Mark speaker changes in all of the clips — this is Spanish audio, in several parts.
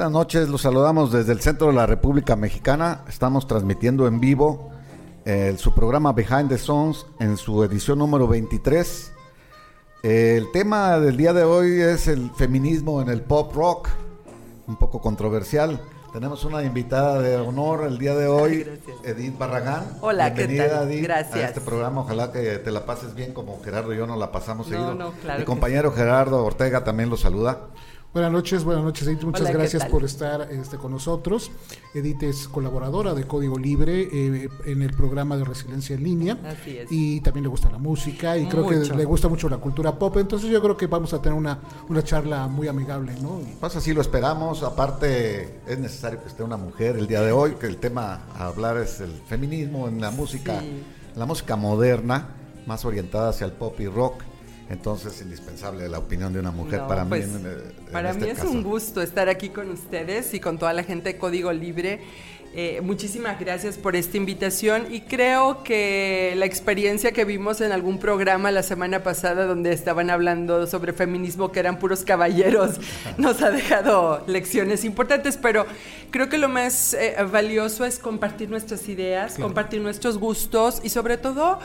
Speaker 1: Buenas noches, los saludamos desde el centro de la República Mexicana. Estamos transmitiendo en vivo eh, su programa Behind the Songs en su edición número 23. el tema del día de hoy es el feminismo en el pop rock, un poco controversial. Tenemos una invitada de honor el día de hoy, Edith Barragán.
Speaker 2: Hola,
Speaker 1: Bienvenida,
Speaker 2: ¿qué tal?
Speaker 1: Edith,
Speaker 2: Gracias.
Speaker 1: a este programa. Ojalá que te la pases bien como Gerardo y yo nos la pasamos
Speaker 2: No,
Speaker 1: seguido.
Speaker 2: no, claro
Speaker 1: Mi compañero Gerardo Ortega también lo saluda.
Speaker 3: Buenas noches, buenas noches Edith, muchas
Speaker 2: Hola, ¿qué
Speaker 3: gracias por estar este, con nosotros. Edith es colaboradora de Código Libre eh, en el programa de Resiliencia en Línea
Speaker 2: Así es.
Speaker 3: y también le gusta la música y creo que le gusta mucho la cultura pop, entonces yo creo que vamos a tener una, una charla muy amigable, ¿no?
Speaker 1: Pues así lo esperamos. Aparte, es necesario que esté una mujer el día de hoy, que el tema a hablar es el feminismo en la música,
Speaker 2: Sí.
Speaker 1: la música moderna, más orientada hacia el pop y rock. Entonces, es indispensable la opinión de una mujer
Speaker 2: No,
Speaker 1: para
Speaker 2: pues,
Speaker 1: mí. en- en
Speaker 2: para
Speaker 1: este
Speaker 2: mí es
Speaker 1: caso.
Speaker 2: un gusto estar aquí con ustedes y con toda la gente de Código Libre. Eh, muchísimas gracias por esta invitación y creo que la experiencia que vimos en algún programa la semana pasada donde estaban hablando sobre feminismo que eran puros caballeros nos ha dejado lecciones importantes, pero creo que lo más eh, valioso es compartir nuestras ideas, compartir nuestros gustos y sobre todo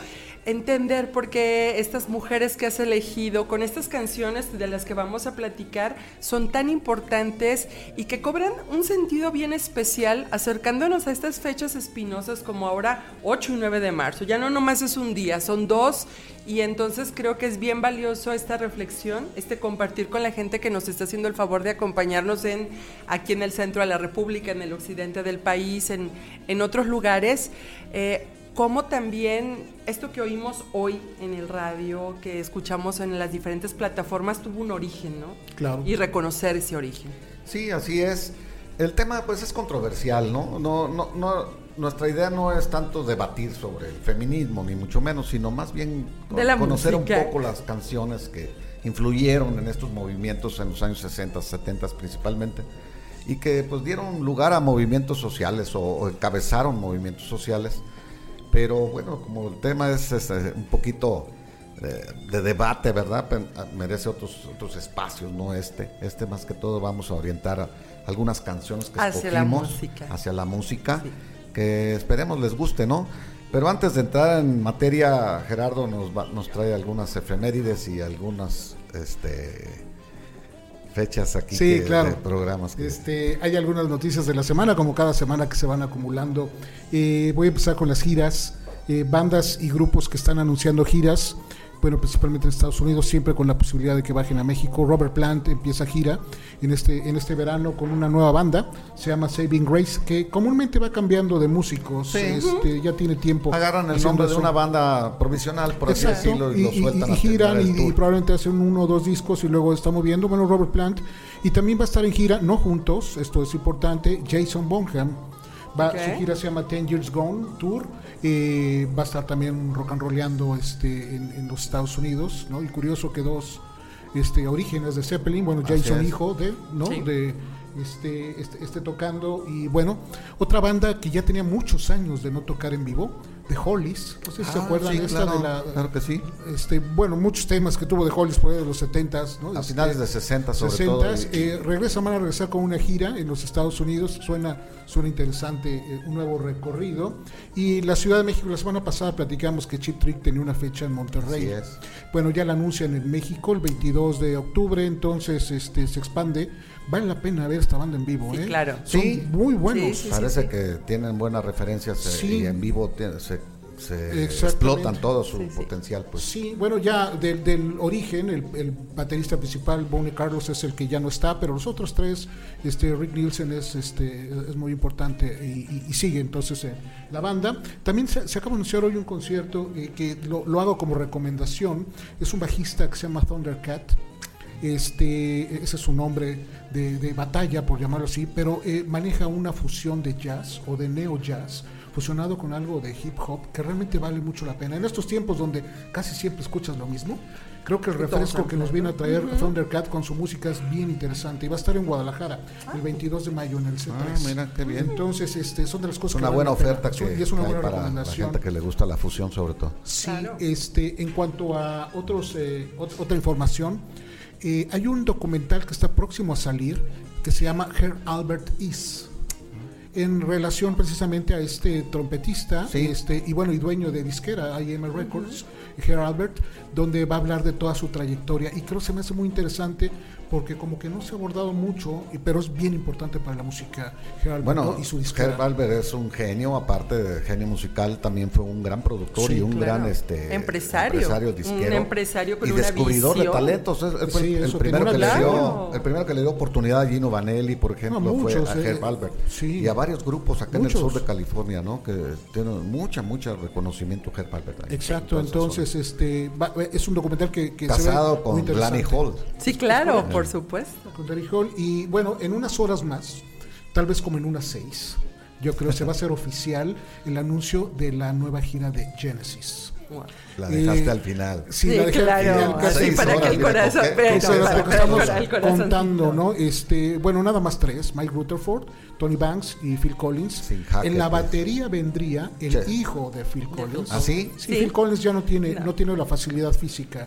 Speaker 2: entender por qué estas mujeres que has elegido con estas canciones de las que vamos a platicar son tan importantes y que cobran un sentido bien especial acercándonos a estas fechas espinosas como ahora 8 y 9 de marzo. Ya no nomás es un día, son dos y entonces creo que es bien valioso esta reflexión, este compartir con la gente que nos está haciendo el favor de acompañarnos en aquí en el centro de la República, en el occidente del país, en, en otros lugares. Eh, como también esto que oímos hoy en el radio, que escuchamos en las diferentes plataformas, tuvo un origen, ¿no?
Speaker 3: Claro.
Speaker 2: Y reconocer ese origen.
Speaker 1: Sí, así es. El tema, pues, es controversial, ¿no? No, no, no. Nuestra idea no es tanto debatir sobre el feminismo, ni mucho menos, sino más bien
Speaker 2: De
Speaker 1: conocer
Speaker 2: música.
Speaker 1: un poco las canciones que influyeron en estos movimientos en los años 60, 70 principalmente, y que pues dieron lugar a movimientos sociales o, o encabezaron movimientos sociales. Pero bueno, como el tema es, es, un poquito eh, de debate, ¿verdad? Ah, Merece otros, otros espacios, no este. Este más que todo vamos a orientar a algunas canciones que
Speaker 2: Hacia la música.
Speaker 1: hacia la música,
Speaker 2: Sí.
Speaker 1: que esperemos les guste, ¿no? Pero antes de entrar en materia, Gerardo nos, va- nos trae algunas efemérides y algunas este, fechas aquí
Speaker 3: Sí,
Speaker 1: que-
Speaker 3: claro.
Speaker 1: de programas. que-
Speaker 3: Este, hay algunas noticias de la semana, como cada semana que se van acumulando. Eh, voy a empezar con las giras, eh, bandas y grupos que están anunciando giras. Bueno, principalmente en Estados Unidos, siempre con la posibilidad de que bajen a México. Robert Plant empieza gira en este, en este verano con una nueva banda, se llama Saving Grace, que comúnmente va cambiando de músicos,
Speaker 1: Sí.
Speaker 3: este, ya tiene tiempo.
Speaker 1: Agarran el nombre de una banda provisional, por así decirlo, y,
Speaker 3: y,
Speaker 1: lo
Speaker 3: y-
Speaker 1: sueltan
Speaker 3: y
Speaker 1: a
Speaker 3: giran y, y probablemente hacen uno o dos discos y luego está moviendo. Bueno, Robert Plant. Y también va a estar en gira, no juntos, esto es importante, Jason Bonham. Va. Su gira se llama Ten Years Gone Tour. Eh, va a estar también rock and rollando este, en, en los Estados Unidos. ¿no? Y curioso que dos este, orígenes de Zeppelin, bueno,
Speaker 1: Así
Speaker 3: Jason
Speaker 1: es.
Speaker 3: hijo de, ¿no?
Speaker 2: Sí.
Speaker 3: De, este, este, este tocando y bueno, otra banda que ya tenía muchos años de no tocar en vivo, The Hollies, no sé si se
Speaker 1: Ah,
Speaker 3: acuerdan
Speaker 1: sí,
Speaker 3: de esta
Speaker 1: claro,
Speaker 3: de la
Speaker 1: claro que sí.
Speaker 3: este, bueno, muchos temas que tuvo de Hollis por ahí de los 70s, ¿no?
Speaker 1: A
Speaker 3: Este,
Speaker 1: finales de 60 sobre todo.
Speaker 3: 60s,
Speaker 1: y-
Speaker 3: eh, regresan, van a regresar con una gira en los Estados Unidos, suena, suena interesante, eh, un nuevo recorrido. Y la Ciudad de México, la semana pasada platicamos que Chip Trick tenía una fecha en Monterrey.
Speaker 1: Así es.
Speaker 3: Bueno, ya la anuncian en México el 22 de octubre, entonces este se expande. Vale la pena ver esta banda en vivo,
Speaker 2: Sí,
Speaker 3: ¿eh?
Speaker 2: claro.
Speaker 3: Son
Speaker 1: Sí.
Speaker 3: muy buenos.
Speaker 2: Sí, sí,
Speaker 1: Parece
Speaker 2: sí.
Speaker 1: que tienen buenas referencias eh,
Speaker 3: Sí.
Speaker 1: y en vivo se, se explotan todo su
Speaker 2: sí.
Speaker 1: potencial. Pues.
Speaker 3: Sí, bueno, ya del, del origen, el, el baterista principal, Bonnie Carlos, es el que ya no está, pero los otros tres, este, Rick Nielsen es, este, es muy importante y, y- y sigue entonces eh, la banda. También se, se acaba de anunciar hoy un concierto eh, que lo, lo hago como recomendación, es un bajista que se llama Thundercat. este, ese es su nombre de, de batalla, por llamarlo así, pero eh, maneja una fusión de jazz o de neo jazz fusionado con algo de hip hop que realmente vale mucho la pena. En estos tiempos donde casi siempre escuchas lo mismo, creo que el refresco que nos viene a traer Thundercat con su música es bien interesante y va a estar en Guadalajara el 22 de mayo en el C3.
Speaker 1: Ah, mira, qué bien.
Speaker 3: Entonces, este, son de las
Speaker 1: Es
Speaker 3: cosas
Speaker 1: una
Speaker 3: que
Speaker 1: buena
Speaker 3: la
Speaker 1: oferta que,
Speaker 3: y es una buena
Speaker 1: para la
Speaker 3: recomendación.
Speaker 1: gente que le gusta la fusión sobre todo.
Speaker 3: Sí,
Speaker 2: Claro.
Speaker 3: este, en cuanto a otros, eh, ot- otra información, eh, hay un documental que está próximo a salir que se llama Her Albert Is. En relación precisamente a este trompetista
Speaker 1: Sí.
Speaker 3: este, y bueno y dueño de disquera IM Records, Her Albert, donde va a hablar de toda su trayectoria y creo que se me hace muy interesante porque como que no se ha abordado mucho, y- pero es bien importante para la música Albert
Speaker 1: Bueno,
Speaker 3: ¿no? y su.
Speaker 1: Herb Albert es un genio, aparte de genio musical, también fue un gran productor
Speaker 3: Sí,
Speaker 1: y un
Speaker 2: claro.
Speaker 1: gran este,
Speaker 2: Empresario.
Speaker 1: disquero
Speaker 2: Un empresario con
Speaker 1: y
Speaker 2: una
Speaker 1: descubridor de talentos. Es-
Speaker 3: Sí,
Speaker 1: el, primero que le dio, el primero que le dio oportunidad a Gino Vanelli, por ejemplo,
Speaker 3: No, muchos,
Speaker 1: fue a
Speaker 3: eh,
Speaker 1: Herb Albert.
Speaker 3: sí.
Speaker 1: Y a varios grupos acá
Speaker 3: Muchos.
Speaker 1: en el sur de California, ¿no? Que tienen mucha, mucha reconocimiento Herb Albert. ahí.
Speaker 3: Exacto, entonces este va- es un documental que, que
Speaker 1: zona.
Speaker 3: se ve
Speaker 1: casado
Speaker 3: muy
Speaker 1: con
Speaker 3: interesante.
Speaker 1: Glanny Hall.
Speaker 2: Sí, claro, por supuesto.
Speaker 3: Con Danny Hall y bueno, en unas horas más, tal vez como en unas seis, yo creo se va a hacer oficial el anuncio de la nueva gira de Genesis.
Speaker 1: La dejaste
Speaker 3: Eh,
Speaker 1: al final.
Speaker 3: Sí,
Speaker 2: Sí,
Speaker 3: la dejé al
Speaker 2: claro,
Speaker 3: final,
Speaker 2: así
Speaker 1: seis
Speaker 2: para que el corazón...
Speaker 3: que estamos contando, ¿no? Este, bueno, nada más tres, Mike Rutherford, Tony Banks y Phil Collins.
Speaker 1: Hackett,
Speaker 3: en la
Speaker 1: pues.
Speaker 3: batería vendría el
Speaker 1: Che.
Speaker 3: hijo de Phil Collins.
Speaker 1: ¿Ah, sí?
Speaker 3: Sí,
Speaker 2: Sí.
Speaker 3: Phil Collins ya no tiene,
Speaker 2: No.
Speaker 3: no. tiene la facilidad física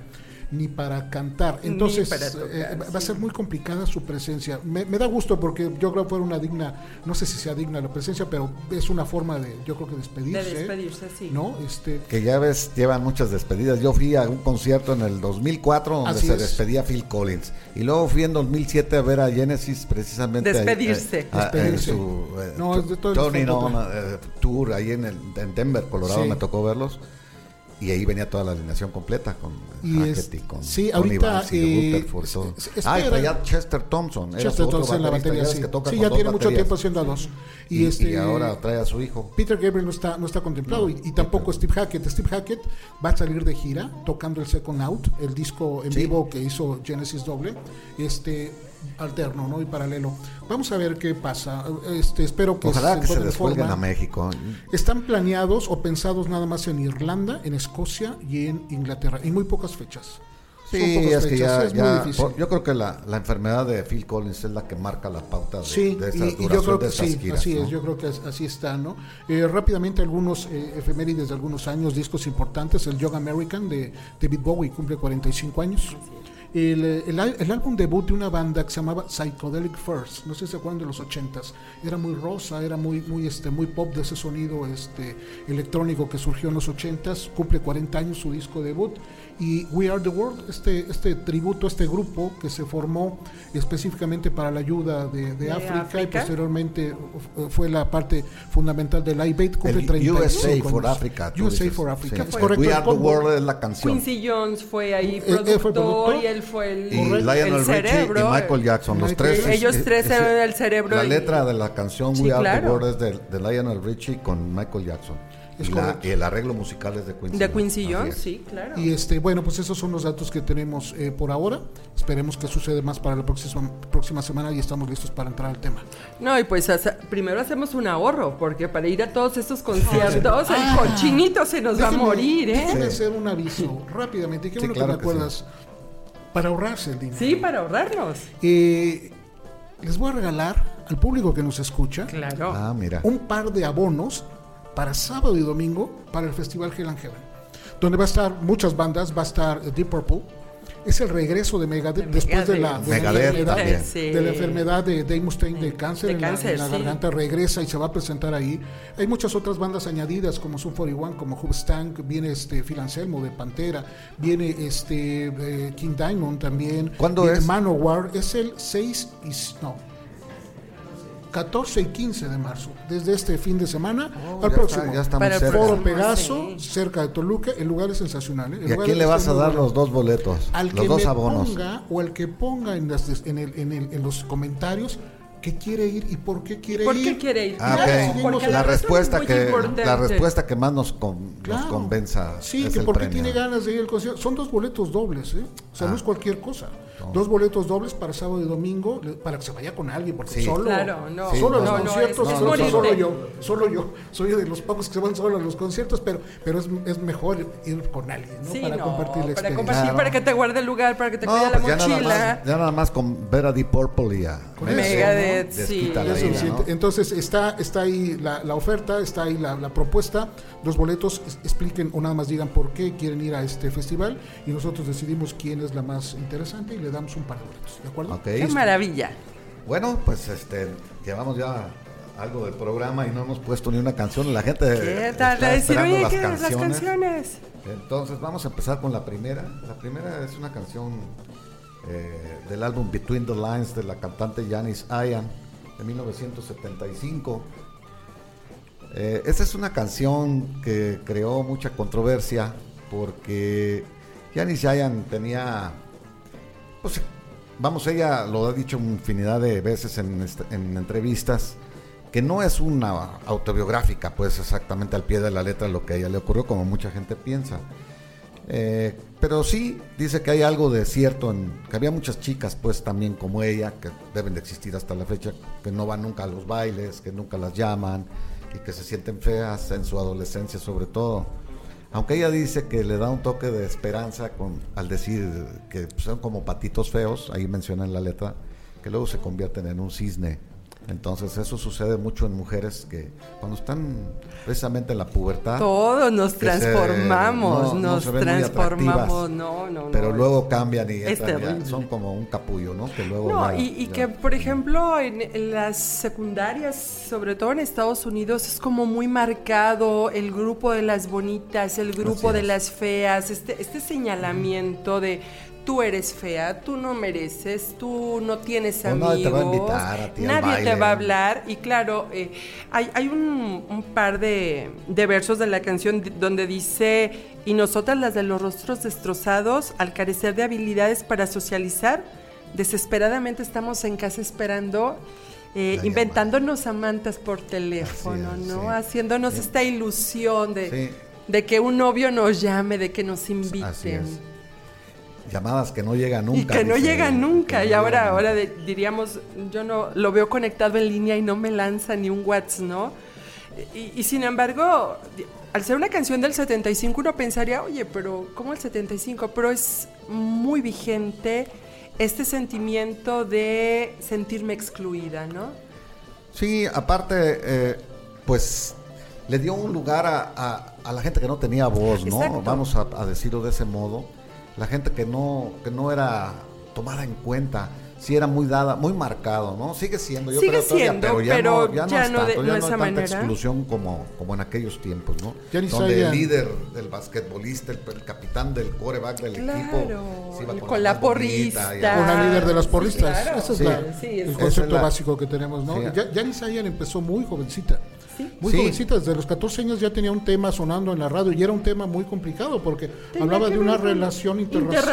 Speaker 3: ni para cantar. Entonces
Speaker 2: para tocar,
Speaker 3: eh, va a ser muy complicada su presencia. Me, me da gusto porque yo creo que fue una digna, no sé si sea digna la presencia, pero es una forma de, yo creo que despedirse.
Speaker 2: De despedirse, sí.
Speaker 3: ¿No? Este,
Speaker 1: Que ya ves, llevan muchas despedidas. Yo fui a un concierto en el 2004 donde se
Speaker 3: es.
Speaker 1: despedía Phil Collins. Y luego fui en 2007 a ver a Genesis precisamente.
Speaker 2: Despedirse.
Speaker 1: eh, a-
Speaker 3: Despedirse.
Speaker 1: su eh,
Speaker 3: No, es de todo el
Speaker 1: Tony no, eh, Tour ahí en, el, en Denver, Colorado,
Speaker 3: Sí.
Speaker 1: me tocó verlos. Y ahí venía toda la alineación completa con
Speaker 3: Y
Speaker 1: Hackett y con
Speaker 3: sí,
Speaker 1: Tony
Speaker 3: ahorita,
Speaker 1: y
Speaker 3: eh,
Speaker 1: Rutherford, todo. Ah, y traía Chester Thompson.
Speaker 3: Chester Thompson en la batería, sí.
Speaker 1: que toca
Speaker 3: Sí, ya tiene mucho tiempo haciendo a dos. Y,
Speaker 1: Y,
Speaker 3: este,
Speaker 1: y ahora trae a su hijo.
Speaker 3: Peter Gabriel no está, no está contemplado y, y tampoco Steve Hackett. Steve Hackett va a salir de gira tocando el Second Out, el disco en
Speaker 1: Sí.
Speaker 3: vivo que hizo Genesis doble, este alterno, ¿no? Y paralelo. Vamos a ver qué pasa. Este, espero que
Speaker 1: Ojalá que se descuelguen
Speaker 3: forma.
Speaker 1: a México.
Speaker 3: Están planeados o pensados nada más en Irlanda, en Escocia y en Inglaterra, y muy pocas fechas. Son
Speaker 1: Sí, es que ya,
Speaker 3: es
Speaker 1: ya- yo creo que la, la enfermedad de Phil Collins es la que marca la pauta de,
Speaker 3: Sí,
Speaker 1: de esa
Speaker 3: y,
Speaker 1: duración
Speaker 3: yo creo
Speaker 1: de
Speaker 3: que sí,
Speaker 1: giras,
Speaker 3: así
Speaker 1: ¿no?
Speaker 3: es, yo creo que es- así está, ¿no? Eh, rápidamente algunos eh, efemérides de algunos años, discos importantes, el Young American de David Bowie cumple 45 años. El, eh, el el álbum debut de una banda que se llamaba Psychedelic First, no sé si se acuerdan de los 80s, era muy rosa, era muy muy este muy pop de ese sonido este electrónico que surgió en los 80s, cumple 40 años su disco debut y We Are the World, este este tributo, este grupo que se formó específicamente para la ayuda de, de
Speaker 2: De
Speaker 3: África, y posteriormente fue la parte fundamental del Live Aid, cumple
Speaker 1: El
Speaker 3: 35
Speaker 1: USA for
Speaker 3: años.
Speaker 1: Africa. tú
Speaker 3: USA
Speaker 1: dices.
Speaker 3: for Africa,
Speaker 1: Sí,
Speaker 3: es correcto.
Speaker 1: We
Speaker 3: el
Speaker 1: Are the World es la canción.
Speaker 2: Quincy Jones fue ahí
Speaker 3: Eh, eh, fue
Speaker 2: productor,
Speaker 3: productor.
Speaker 2: y él fue el,
Speaker 1: y
Speaker 2: el
Speaker 1: Richie
Speaker 2: cerebro.
Speaker 1: y Michael Jackson, los
Speaker 3: Michael-
Speaker 1: tres.
Speaker 2: Ellos tres eran el cerebro
Speaker 1: La
Speaker 2: y-
Speaker 1: letra de la canción
Speaker 2: Sí,
Speaker 1: We Are the. World es de, de Lionel Richie con Michael Jackson.
Speaker 3: Es
Speaker 1: y, la-
Speaker 3: correcto.
Speaker 1: y el arreglo musical es de Quincy
Speaker 2: De Quincy Jones, sí, claro.
Speaker 3: Y este, bueno, pues esos son los datos que tenemos eh, por ahora. Esperemos que suceda más para la próxima, próxima semana y estamos listos para entrar al tema.
Speaker 2: No, y pues primero hacemos un ahorro, porque para ir a todos estos conciertos, el cochinito se nos va a morir, ¿eh?
Speaker 3: Déjenme hacer un aviso rápidamente. y Qué
Speaker 1: Sí,
Speaker 3: bueno
Speaker 1: claro
Speaker 3: que me
Speaker 1: sí.
Speaker 3: acuerdas. Para ahorrarse el dinero.
Speaker 2: Sí, para ahorrarnos.
Speaker 3: Eh, les voy a regalar al público que nos escucha
Speaker 2: Claro.
Speaker 1: Ah, mira.
Speaker 3: un par de abonos para sábado y domingo para el Festival Hell and Heaven, donde va a estar muchas bandas, va a estar Deep Purple. Es el regreso de Megadeth
Speaker 2: De
Speaker 3: después de la, de enfermedad.
Speaker 2: Sí.
Speaker 3: de la enfermedad de Dave Mustaine de cáncer,
Speaker 2: De
Speaker 3: en, la-
Speaker 2: cáncer,
Speaker 3: en la,
Speaker 2: sí.
Speaker 3: garganta, regresa y se va a presentar ahí. Hay muchas otras bandas añadidas como Sun 41, como Hoobastank, viene este Phil Anselmo de Pantera, viene este eh, King Diamond también.
Speaker 1: ¿Cuándo
Speaker 3: viene
Speaker 1: es?
Speaker 3: Manowar, es el 6 y no 14 y 15 de marzo, desde este fin de semana
Speaker 1: Oh,
Speaker 3: al
Speaker 1: ya
Speaker 3: próximo.
Speaker 1: está- ya está
Speaker 2: Para
Speaker 1: cerca.
Speaker 3: Foro Pegaso,
Speaker 2: sí.
Speaker 3: cerca de Toluca, el lugar es sensacional. ¿eh?
Speaker 1: ¿Y a quién le vas a dar los dos boletos?
Speaker 3: Al
Speaker 1: los
Speaker 3: que
Speaker 1: dos
Speaker 3: me
Speaker 1: abonos.
Speaker 3: ponga o al que ponga en, las en, el- en el- en los comentarios que quiere ir y por qué quiere
Speaker 2: ¿Por
Speaker 3: ir.
Speaker 2: qué quiere ir?
Speaker 1: Ah,
Speaker 2: Claro,
Speaker 1: ok.
Speaker 2: porque
Speaker 1: La respuesta que
Speaker 2: importante.
Speaker 1: la respuesta que más nos, con- nos
Speaker 3: Claro.
Speaker 1: convenza
Speaker 3: Sí,
Speaker 1: es
Speaker 3: que
Speaker 1: el
Speaker 3: porque
Speaker 1: premio.
Speaker 3: tiene ganas de ir al concierto. Son dos boletos dobles, ¿eh? sea, no es cualquier cosa. Dos boletos dobles para sábado y domingo, para que se vaya con alguien, porque
Speaker 1: Sí.
Speaker 3: solo,
Speaker 2: Claro, no.
Speaker 3: solo
Speaker 1: Sí,
Speaker 3: los
Speaker 1: no,
Speaker 3: conciertos, solo, solo yo, solo yo. Soy de los pocos que se van solo a los conciertos, pero, pero es, es mejor ir con alguien, ¿no?
Speaker 2: Sí,
Speaker 3: para
Speaker 2: no,
Speaker 3: compartir la
Speaker 2: para
Speaker 3: experiencia.
Speaker 2: compartir,
Speaker 1: Claro.
Speaker 2: para que te guarde el lugar, para que te
Speaker 1: No,
Speaker 2: cuide
Speaker 1: pues
Speaker 2: la
Speaker 1: ya nada,
Speaker 2: mochila.
Speaker 1: más, ya nada más con ver a Deep Purple y a
Speaker 2: Megadeth,
Speaker 1: ¿no?
Speaker 2: sí.
Speaker 3: Entonces está, está ahí la, la oferta, está ahí la, la propuesta, dos boletos, expliquen o nada más digan por qué quieren ir a este festival y nosotros decidimos quién es la más interesante y le damos un par de boletos, ¿de acuerdo?
Speaker 1: Ok.
Speaker 2: Qué maravilla.
Speaker 1: Bueno, pues este, llevamos ya algo del programa y no hemos puesto ni una canción. La gente
Speaker 2: ¿Qué tal?
Speaker 1: está
Speaker 2: Decir,
Speaker 1: esperando
Speaker 2: oye,
Speaker 1: las
Speaker 2: ¿qué las
Speaker 1: canciones.
Speaker 2: canciones?
Speaker 1: Entonces vamos a empezar con la primera. La primera es una canción eh, del álbum Between the Lines de la cantante Janis Ian de 1975. Eh, esta es una canción que creó mucha controversia porque Janis Ian tenía, pues, vamos, ella lo ha dicho infinidad de veces en, est- en entrevistas, que no es una autobiográfica, pues exactamente al pie de la letra lo que a ella le ocurrió, como mucha gente piensa. Eh, pero sí dice que hay algo de cierto, en, que había muchas chicas pues también como ella, que deben de existir hasta la fecha, que no van nunca a los bailes, que nunca las llaman y que se sienten feas en su adolescencia sobre todo. Aunque ella dice que le da un toque de esperanza con, al decir que son como patitos feos, ahí menciona en la letra, que luego se convierten en un cisne. Entonces eso sucede mucho en mujeres que cuando están precisamente en la pubertad,
Speaker 2: Todos nos
Speaker 1: que se-
Speaker 2: transformamos,
Speaker 1: no- no
Speaker 2: nos
Speaker 1: muy
Speaker 2: transformamos. No, no, no.
Speaker 1: pero luego cambian y entran ya- son como un capullo, ¿no? Que luego
Speaker 2: No, y, y
Speaker 1: ya-
Speaker 2: que, por ejemplo, en, en las secundarias, sobre todo en Estados Unidos, es como muy marcado el grupo de las bonitas, el grupo de las feas, este, este señalamiento de tú eres fea, tú no mereces, tú no tienes amigos,
Speaker 1: nadie te va a invitar a ti al
Speaker 2: nadie te
Speaker 1: baile.
Speaker 2: va a hablar. Y claro, eh, hay, hay un, un par de, de versos de la canción donde dice, y nosotras las de los rostros destrozados, al carecer de habilidades para socializar, desesperadamente estamos en casa esperando, eh, inventándonos amantas por teléfono,
Speaker 1: es,
Speaker 2: ¿no?
Speaker 1: sí.
Speaker 2: Haciéndonos
Speaker 1: Sí.
Speaker 2: esta ilusión de,
Speaker 1: Sí.
Speaker 2: de que un novio nos llame, de que nos inviten.
Speaker 1: Llamadas que no llegan
Speaker 2: Y
Speaker 1: nunca.
Speaker 2: que no
Speaker 1: dice,
Speaker 2: llegan nunca.
Speaker 1: no
Speaker 2: y ahora,
Speaker 1: llegan
Speaker 2: ahora de- diríamos, yo no lo veo conectado en línea y no me lanza ni un WhatsApp, ¿no? Y, y sin embargo, al ser una canción del 75, uno pensaría, oye, pero ¿cómo el 75? Pero es muy vigente este sentimiento de sentirme excluida, ¿no?
Speaker 1: Sí, aparte, eh, pues le dio un lugar a, a- a la gente que no tenía voz, ¿no?
Speaker 2: Exacto.
Speaker 1: Vamos a, a decirlo de ese modo. La gente que no, que no era tomada en cuenta, sí era muy dada, muy marcado, ¿no? Sigue siendo, yo
Speaker 2: Sigue
Speaker 1: creo todavía,
Speaker 2: siendo,
Speaker 1: pero ya
Speaker 2: pero
Speaker 1: no, ya no
Speaker 2: ya
Speaker 1: es
Speaker 2: no de-
Speaker 1: tanto,
Speaker 2: no
Speaker 1: ya no
Speaker 2: esa
Speaker 1: hay tanta
Speaker 2: manera.
Speaker 1: exclusión como, como en aquellos tiempos, ¿no?
Speaker 3: Ya ni
Speaker 1: Donde el líder del basquetbolista, el, el capitán del coreback del
Speaker 2: Claro,
Speaker 1: equipo, se iba
Speaker 2: con la
Speaker 1: bonita
Speaker 2: porrista.
Speaker 1: y-
Speaker 3: Una líder de las
Speaker 2: Sí,
Speaker 3: porristas.
Speaker 2: claro.
Speaker 3: Ese es
Speaker 1: Sí.
Speaker 3: la-
Speaker 2: Sí,
Speaker 3: el
Speaker 2: es-
Speaker 3: concepto
Speaker 1: es la-
Speaker 3: básico que tenemos, ¿no?
Speaker 1: Sí.
Speaker 3: Ya, Janis Ian empezó muy jovencita.
Speaker 2: Sí.
Speaker 3: Muy
Speaker 1: Sí.
Speaker 3: jovencita, desde los 14 años ya tenía un tema sonando en la radio y era un tema muy complicado porque
Speaker 2: Tenía
Speaker 3: hablaba de una relación interracial.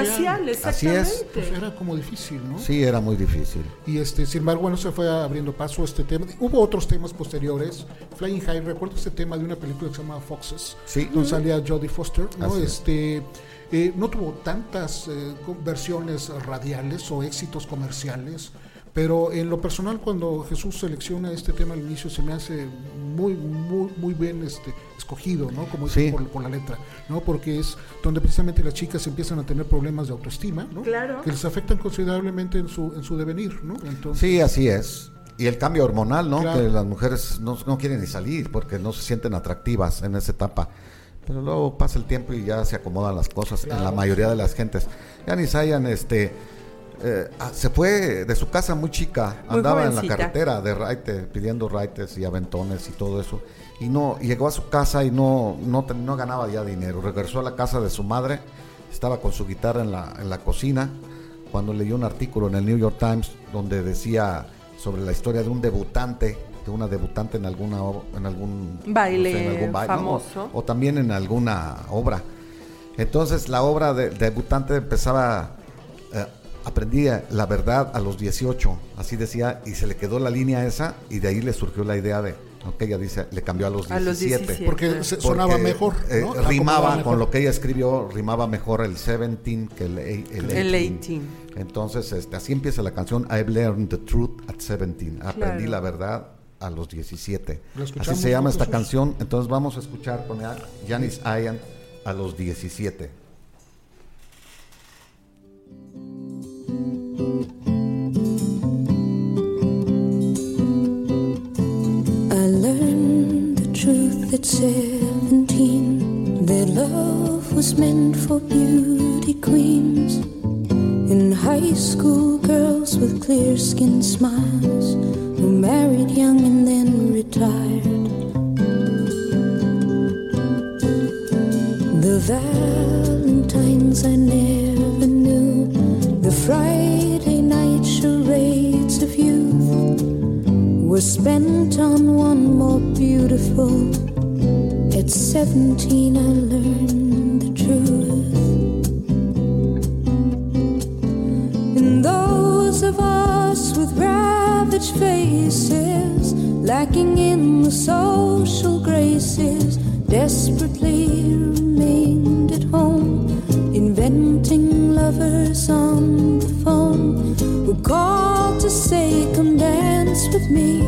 Speaker 2: Interracial,
Speaker 1: Así es.
Speaker 2: exactamente.
Speaker 3: Pues era como difícil, ¿no?
Speaker 1: Sí, era muy difícil.
Speaker 3: Y este, sin embargo, bueno, se fue abriendo paso a este tema. Hubo otros temas posteriores. Flying High, recuerdo este tema de una película que se llama Foxes,
Speaker 1: Sí.
Speaker 3: donde salía Jodie Foster, ¿no?
Speaker 1: Así es.
Speaker 3: Este, eh, no tuvo tantas eh, versiones radiales o éxitos comerciales, pero en lo personal, cuando Jesús selecciona este tema al inicio, se me hace muy, muy, muy bien este, escogido, ¿no? Como dice
Speaker 1: Sí.
Speaker 3: por, por la letra, ¿no? Porque es donde precisamente las chicas empiezan a tener problemas de autoestima, ¿no?
Speaker 2: Claro.
Speaker 3: Que les afectan considerablemente en su, en su devenir, ¿no? Entonces,
Speaker 1: Sí, así es. Y el cambio hormonal, ¿no?
Speaker 3: Claro.
Speaker 1: Que las mujeres no, no quieren ni salir porque no se sienten atractivas en esa etapa. Pero luego pasa el tiempo y ya se acomodan las cosas en la mayoría de las gentes. Ya ni Sayan, este, eh, ah, se fue de su casa muy chica,
Speaker 2: Muy
Speaker 1: andaba en la carretera de raite, pidiendo raites y aventones y todo eso. Y no, y llegó a su casa y no, no, no ganaba ya dinero. Regresó a la casa de su madre, estaba con su guitarra en la, en la cocina, cuando leyó un artículo en el New York Times donde decía sobre la historia de un debutante, de una debutante en alguna en algún
Speaker 2: Baile
Speaker 1: en algún baile,
Speaker 2: famoso.
Speaker 1: o, o también en alguna obra. Entonces la obra de, debutante empezaba eh, aprendía la verdad a los 18, así decía, y se le quedó la línea esa y de ahí le surgió la idea de lo que ella dice, le cambió a los 17.
Speaker 2: A los 17.
Speaker 3: Porque se- sonaba
Speaker 1: Porque,
Speaker 3: mejor.
Speaker 1: eh, rimaba con lo que ella escribió, rimaba mejor el 17 que el, el
Speaker 2: El
Speaker 1: 18.
Speaker 2: 18.
Speaker 1: Entonces, este, así empieza la canción I've learned the truth at 17. Aprendí
Speaker 2: Claro.
Speaker 1: la verdad a los 17.
Speaker 3: ¿Lo
Speaker 1: Así se llama esta canción. Entonces vamos a escuchar con Janis Ian a los 17.
Speaker 4: At seventeen their love was meant for beauty queens and high school girls with clear skinned smiles who married young and then retired. The Valentines I never knew, the Friday night charades of youth were spent on one more beautiful. At 17, I learned the truth. And those of us with ravaged faces, lacking in the social graces, desperately remained at home, inventing lovers on the phone who called to say, Come dance with me.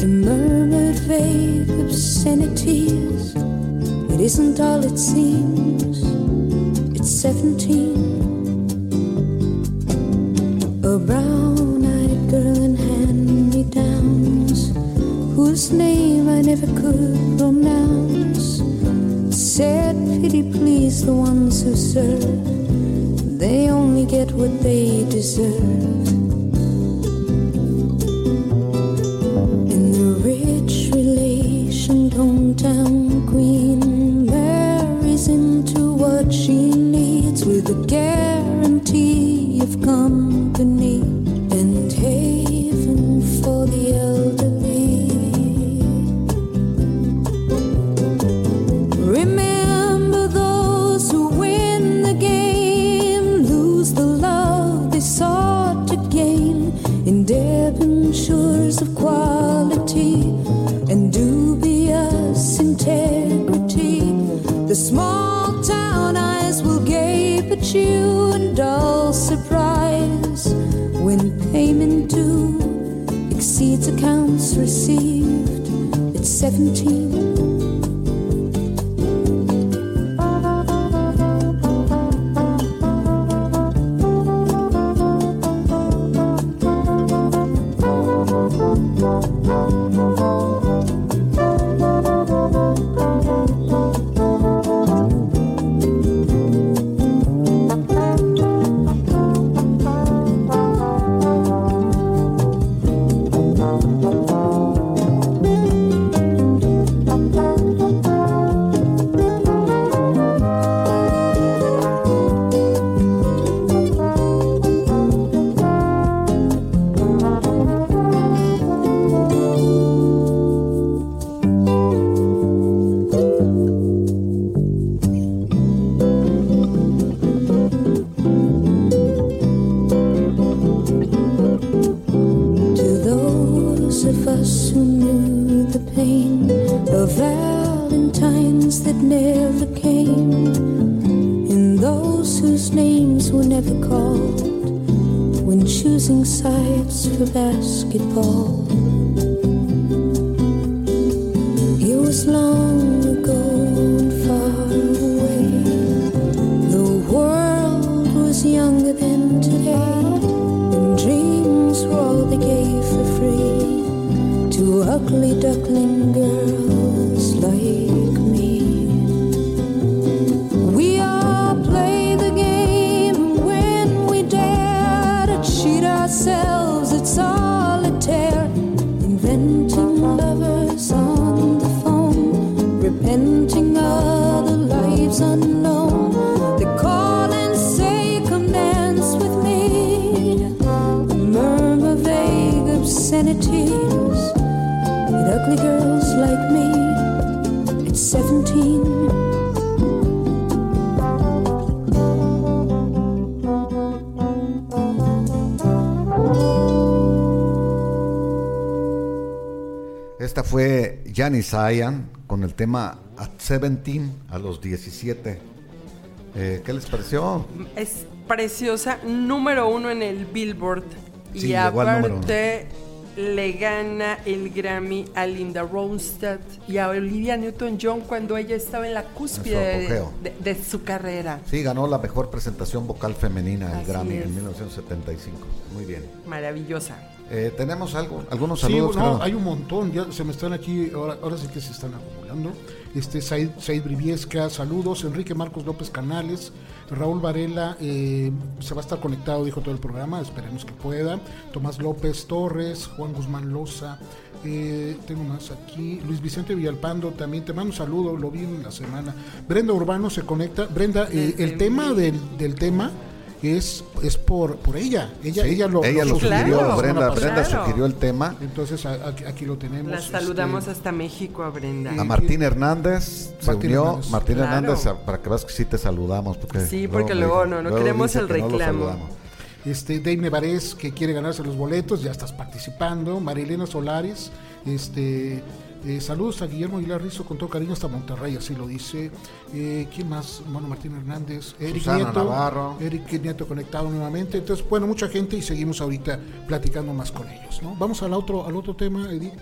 Speaker 4: And murmured vague obscenities. It isn't all it seems, it's 17. A brown eyed girl in hand me downs, whose name I never could pronounce, said, Pity please the ones who serve, they only get what they deserve.
Speaker 1: Ian con el tema At 17, a los 17. Eh, ¿Qué les pareció?
Speaker 2: Es preciosa, número uno en el Billboard.
Speaker 1: Sí,
Speaker 2: y aparte le gana el Grammy a Linda Ronstadt y a Olivia Newton-John cuando ella estaba en la cúspide
Speaker 1: su
Speaker 2: de,
Speaker 1: apogeo.
Speaker 2: de- de su carrera.
Speaker 1: Sí, ganó la mejor presentación vocal femenina el
Speaker 2: Así
Speaker 1: Grammy
Speaker 2: es.
Speaker 1: en 1975. Muy bien.
Speaker 2: Maravillosa.
Speaker 1: Eh, tenemos algo, algunos
Speaker 3: Sí,
Speaker 1: saludos.
Speaker 3: no,
Speaker 1: Gerardo?
Speaker 3: hay un montón, ya se me están aquí, ahora, ahora sí que se están acumulando. Este Said, Said Briviesca, saludos, Enrique Marcos López Canales, Raúl Varela, eh, se va a estar conectado, dijo todo el programa, esperemos que pueda. Tomás López Torres, Juan Guzmán Loza, eh, tengo más aquí, Luis Vicente Villalpando también, te mando un saludo, lo vi en la semana. Brenda Urbano se conecta, Brenda, eh, el tema del, del tema es, es por, por ella, ella,
Speaker 1: Sí,
Speaker 3: ella lo,
Speaker 1: ella lo
Speaker 3: sugirió
Speaker 1: Brenda,
Speaker 3: pasada.
Speaker 1: Brenda
Speaker 2: Claro.
Speaker 1: sugirió el tema.
Speaker 3: Entonces a- aquí, aquí lo tenemos.
Speaker 2: La saludamos
Speaker 3: este,
Speaker 2: hasta México a Brenda.
Speaker 1: A Martín Hernández se
Speaker 3: Martín
Speaker 1: unió.
Speaker 3: Hernández.
Speaker 1: Martín
Speaker 2: Claro.
Speaker 1: Hernández, a- para que veas que sí te saludamos. Porque
Speaker 2: Sí, porque luego no, no
Speaker 1: luego
Speaker 2: queremos el
Speaker 1: que no
Speaker 2: reclamo.
Speaker 1: saludamos.
Speaker 3: Este, Dave Nevarez, que quiere ganarse los boletos, ya estás participando. Marilena Solares, este, eh, saludos a Guillermo Aguilar Rizo con todo cariño hasta Monterrey, así lo dice. Eh, ¿Quién más? Bueno, Martín Hernández, Eric
Speaker 1: Susana
Speaker 3: Nieto.
Speaker 1: Navarro.
Speaker 3: Eric Nieto conectado nuevamente. Entonces, bueno, mucha gente y seguimos ahorita platicando más con ellos, ¿no? Vamos al otro, al otro tema, Edith.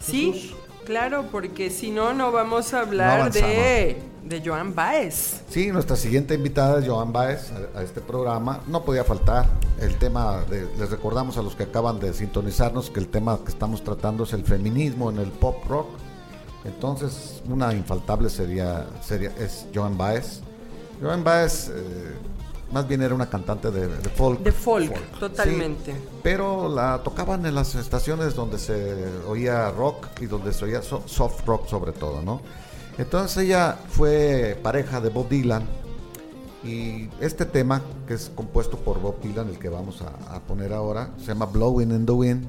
Speaker 2: Sí, claro, porque si no, no vamos a hablar de, de Joan Baez.
Speaker 1: Sí, nuestra siguiente invitada es Joan Baez a, a este programa. No podía faltar el tema, de, les recordamos a los que acaban de sintonizarnos que el tema que estamos tratando es el feminismo en el pop rock. Entonces, una infaltable sería, sería es Joan Baez. Joan Baez eh, más bien era una cantante de, de folk.
Speaker 2: De folk, totalmente.
Speaker 1: Sí, pero la tocaban en las estaciones donde se oía rock y donde se oía so- soft rock sobre todo, ¿no? Entonces ella fue pareja de Bob Dylan y este tema que es compuesto por Bob Dylan, el que vamos a, a poner ahora, se llama Blowing in the Wind,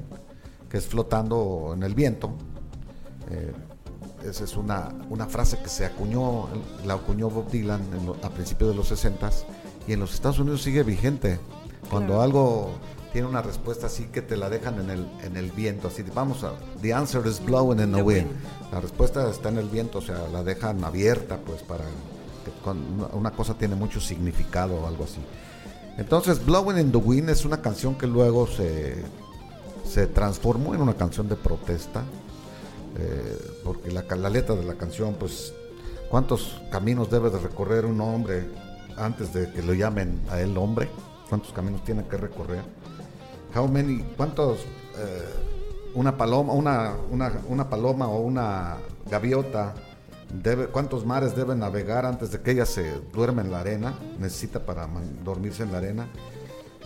Speaker 1: que es flotando en el viento. Eh, esa es una, una frase que se acuñó, la acuñó Bob Dylan en lo- a principios de los 60 y en los Estados Unidos sigue vigente. Cuando
Speaker 2: Claro.
Speaker 1: algo tiene una respuesta así que te la dejan en el, en el viento, así, vamos a, the answer is blowing in the
Speaker 2: The
Speaker 1: wind.
Speaker 2: wind.
Speaker 1: La respuesta está en el viento, o sea, la dejan abierta, pues, para que una- cosa tiene mucho significado o algo así. Entonces, Blowing in the Wind es una canción que luego se, se transformó en una canción de protesta, eh, porque la, la letra de la canción, pues, ¿cuántos caminos debe de recorrer un hombre antes de que lo llamen a él hombre? ¿Cuántos caminos tiene que recorrer? How many, cuántos, eh, una paloma, una, una, una paloma o una gaviota, debe, cuántos mares debe navegar antes de que ella se duerma en la arena, necesita para dormirse en la arena.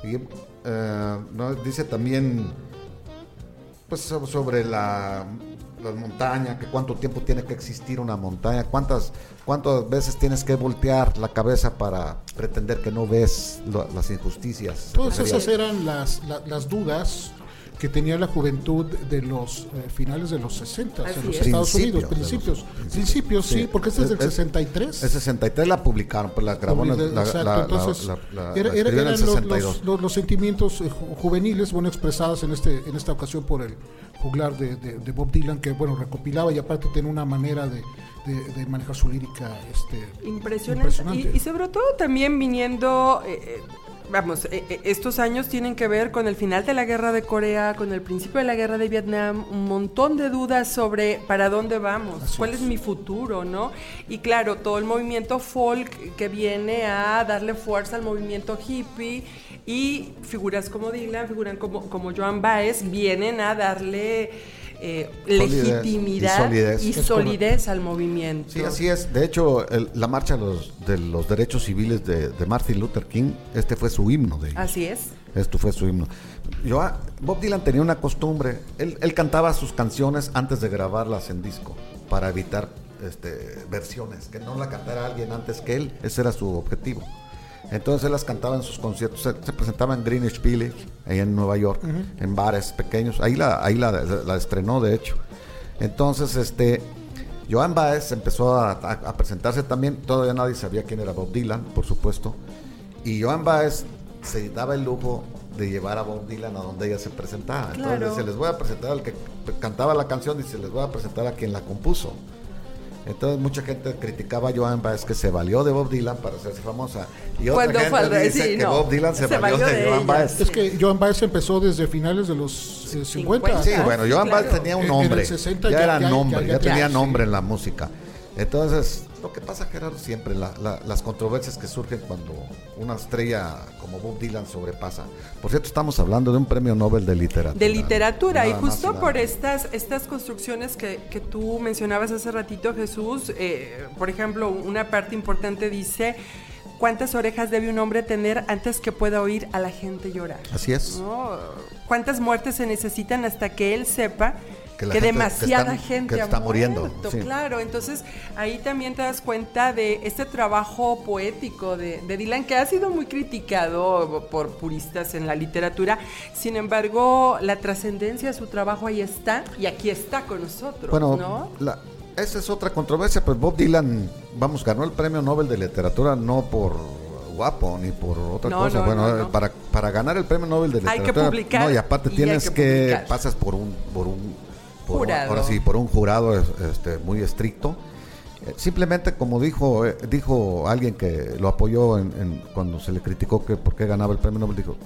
Speaker 1: Y eh, dice también, pues so- sobre la, la montaña, que cuánto tiempo tiene que existir una montaña, cuántas, cuántas veces tienes que voltear la cabeza para pretender que no ves lo- las injusticias.
Speaker 3: Todas esas
Speaker 2: es.
Speaker 3: eran las, la- las dudas que tenía la juventud de los eh, finales de los 60
Speaker 2: Así
Speaker 3: en los
Speaker 2: es.
Speaker 3: Estados
Speaker 1: Principios
Speaker 3: Unidos,
Speaker 1: de los-
Speaker 3: principios.
Speaker 1: principios.
Speaker 3: Principios, sí,
Speaker 1: Sí.
Speaker 3: porque este es del
Speaker 1: Es- es-
Speaker 3: 63.
Speaker 1: El 63 la publicaron, pues la grabó en el-
Speaker 3: Publica-
Speaker 1: la,
Speaker 3: exacto,
Speaker 1: la- la-
Speaker 3: entonces,
Speaker 1: la- la-
Speaker 3: era- era-
Speaker 1: en el
Speaker 3: eran los,
Speaker 1: 62.
Speaker 3: los- los- los sentimientos eh, ju- juveniles, bueno, expresados en este en esta ocasión por el juglar de, de- de Bob Dylan, que, bueno, recopilaba y aparte tenía una manera de, de- de manejar su lírica este,
Speaker 2: Impresionante.
Speaker 3: impresionante.
Speaker 2: Y, y sobre todo también viniendo, eh, eh, vamos, eh, eh, estos años tienen que ver con el final de la guerra de Corea, con el principio de la guerra de Vietnam, un montón de dudas sobre para dónde vamos,
Speaker 3: Así
Speaker 2: cuál
Speaker 3: es.
Speaker 2: es mi futuro, ¿no? Y claro, todo el movimiento folk que viene a darle fuerza al movimiento hippie y figuras como Dylan, figuras como, como Joan Baez vienen a darle... eh,
Speaker 1: Solidez y
Speaker 2: legitimidad
Speaker 1: solidez.
Speaker 2: y solidez al movimiento.
Speaker 1: Sí, así es. De hecho, el- la marcha de los, de los derechos civiles de, de Martin Luther King, este fue su himno de ellos.
Speaker 2: Así es.
Speaker 1: Esto fue su himno. Yo, ah, Bob Dylan tenía una costumbre. Él, él cantaba sus canciones antes de grabarlas en disco para evitar este, versiones, que no la cantara alguien antes que él. Ese era su objetivo. Entonces él las cantaba en sus conciertos. Se, se presentaba en Greenwich Village, ahí en Nueva York, en bares pequeños. Ahí la, ahí la, la estrenó, de hecho. Entonces, este, Joan Baez empezó a, a- a presentarse también. Todavía nadie sabía quién era Bob Dylan, por supuesto. Y Joan Baez se daba el lujo de llevar a Bob Dylan a donde ella se presentaba.
Speaker 2: Claro.
Speaker 1: Entonces se les voy a presentar al que cantaba la canción y se les voy a presentar a quien la compuso. Entonces mucha gente criticaba a Joan Baez que se valió de Bob Dylan para hacerse famosa. Y otra
Speaker 2: Cuando
Speaker 1: gente dice
Speaker 2: sí,
Speaker 1: que
Speaker 2: no.
Speaker 1: Bob Dylan se,
Speaker 2: Se
Speaker 1: valió,
Speaker 2: valió
Speaker 1: de,
Speaker 2: de
Speaker 1: Joan Baez.
Speaker 2: sí.
Speaker 3: Es que Joan Baez empezó desde finales de los eh, 50.
Speaker 1: Sí, bueno, Joan
Speaker 2: claro.
Speaker 1: Baez tenía un
Speaker 3: En el
Speaker 1: nombre.
Speaker 3: 60
Speaker 1: ya,
Speaker 3: ya-
Speaker 1: era
Speaker 3: ya-
Speaker 1: nombre,
Speaker 3: ya-
Speaker 1: ya,
Speaker 3: ya
Speaker 1: tenía nombre
Speaker 3: sí.
Speaker 1: en la música. Entonces, lo que pasa, Gerardo, siempre la- la- las controversias que surgen cuando una estrella como Bob Dylan sobrepasa. Por cierto, estamos hablando de un premio Nobel de literatura.
Speaker 2: de literatura y justo por estas estas construcciones que, que tú mencionabas hace ratito Jesús eh, por ejemplo una parte importante dice cuántas orejas debe un hombre tener antes que pueda oír a la gente llorar
Speaker 1: Así es.
Speaker 2: ¿no? cuántas muertes se necesitan hasta que él sepa
Speaker 1: Que
Speaker 2: demasiada
Speaker 1: están-
Speaker 2: gente
Speaker 1: que
Speaker 2: ha
Speaker 1: está muriendo,
Speaker 2: muerto,
Speaker 1: sí.
Speaker 2: claro entonces ahí también te das cuenta de este trabajo poético de, de Dylan que ha sido muy criticado por puristas en la literatura sin embargo la trascendencia de su trabajo ahí está y aquí está con nosotros
Speaker 1: Bueno,
Speaker 2: ¿no?
Speaker 1: la- esa es otra controversia, pues Bob Dylan, vamos, ganó el premio Nobel de literatura no por guapo ni por otra
Speaker 2: No,
Speaker 1: cosa.
Speaker 2: no,
Speaker 1: bueno,
Speaker 2: no, no.
Speaker 1: Para, para ganar el premio Nobel de
Speaker 2: Hay que
Speaker 1: literatura,
Speaker 2: publicar
Speaker 1: no, y aparte
Speaker 2: y
Speaker 1: tienes
Speaker 2: que
Speaker 1: que, pasas por un por un por-
Speaker 2: Jurado.
Speaker 1: ahora sí, por un jurado este, muy estricto. Eh, Simplemente como dijo eh, dijo alguien que lo apoyó en, en- cuando se le criticó que por qué ganaba el premio Nobel, dijo,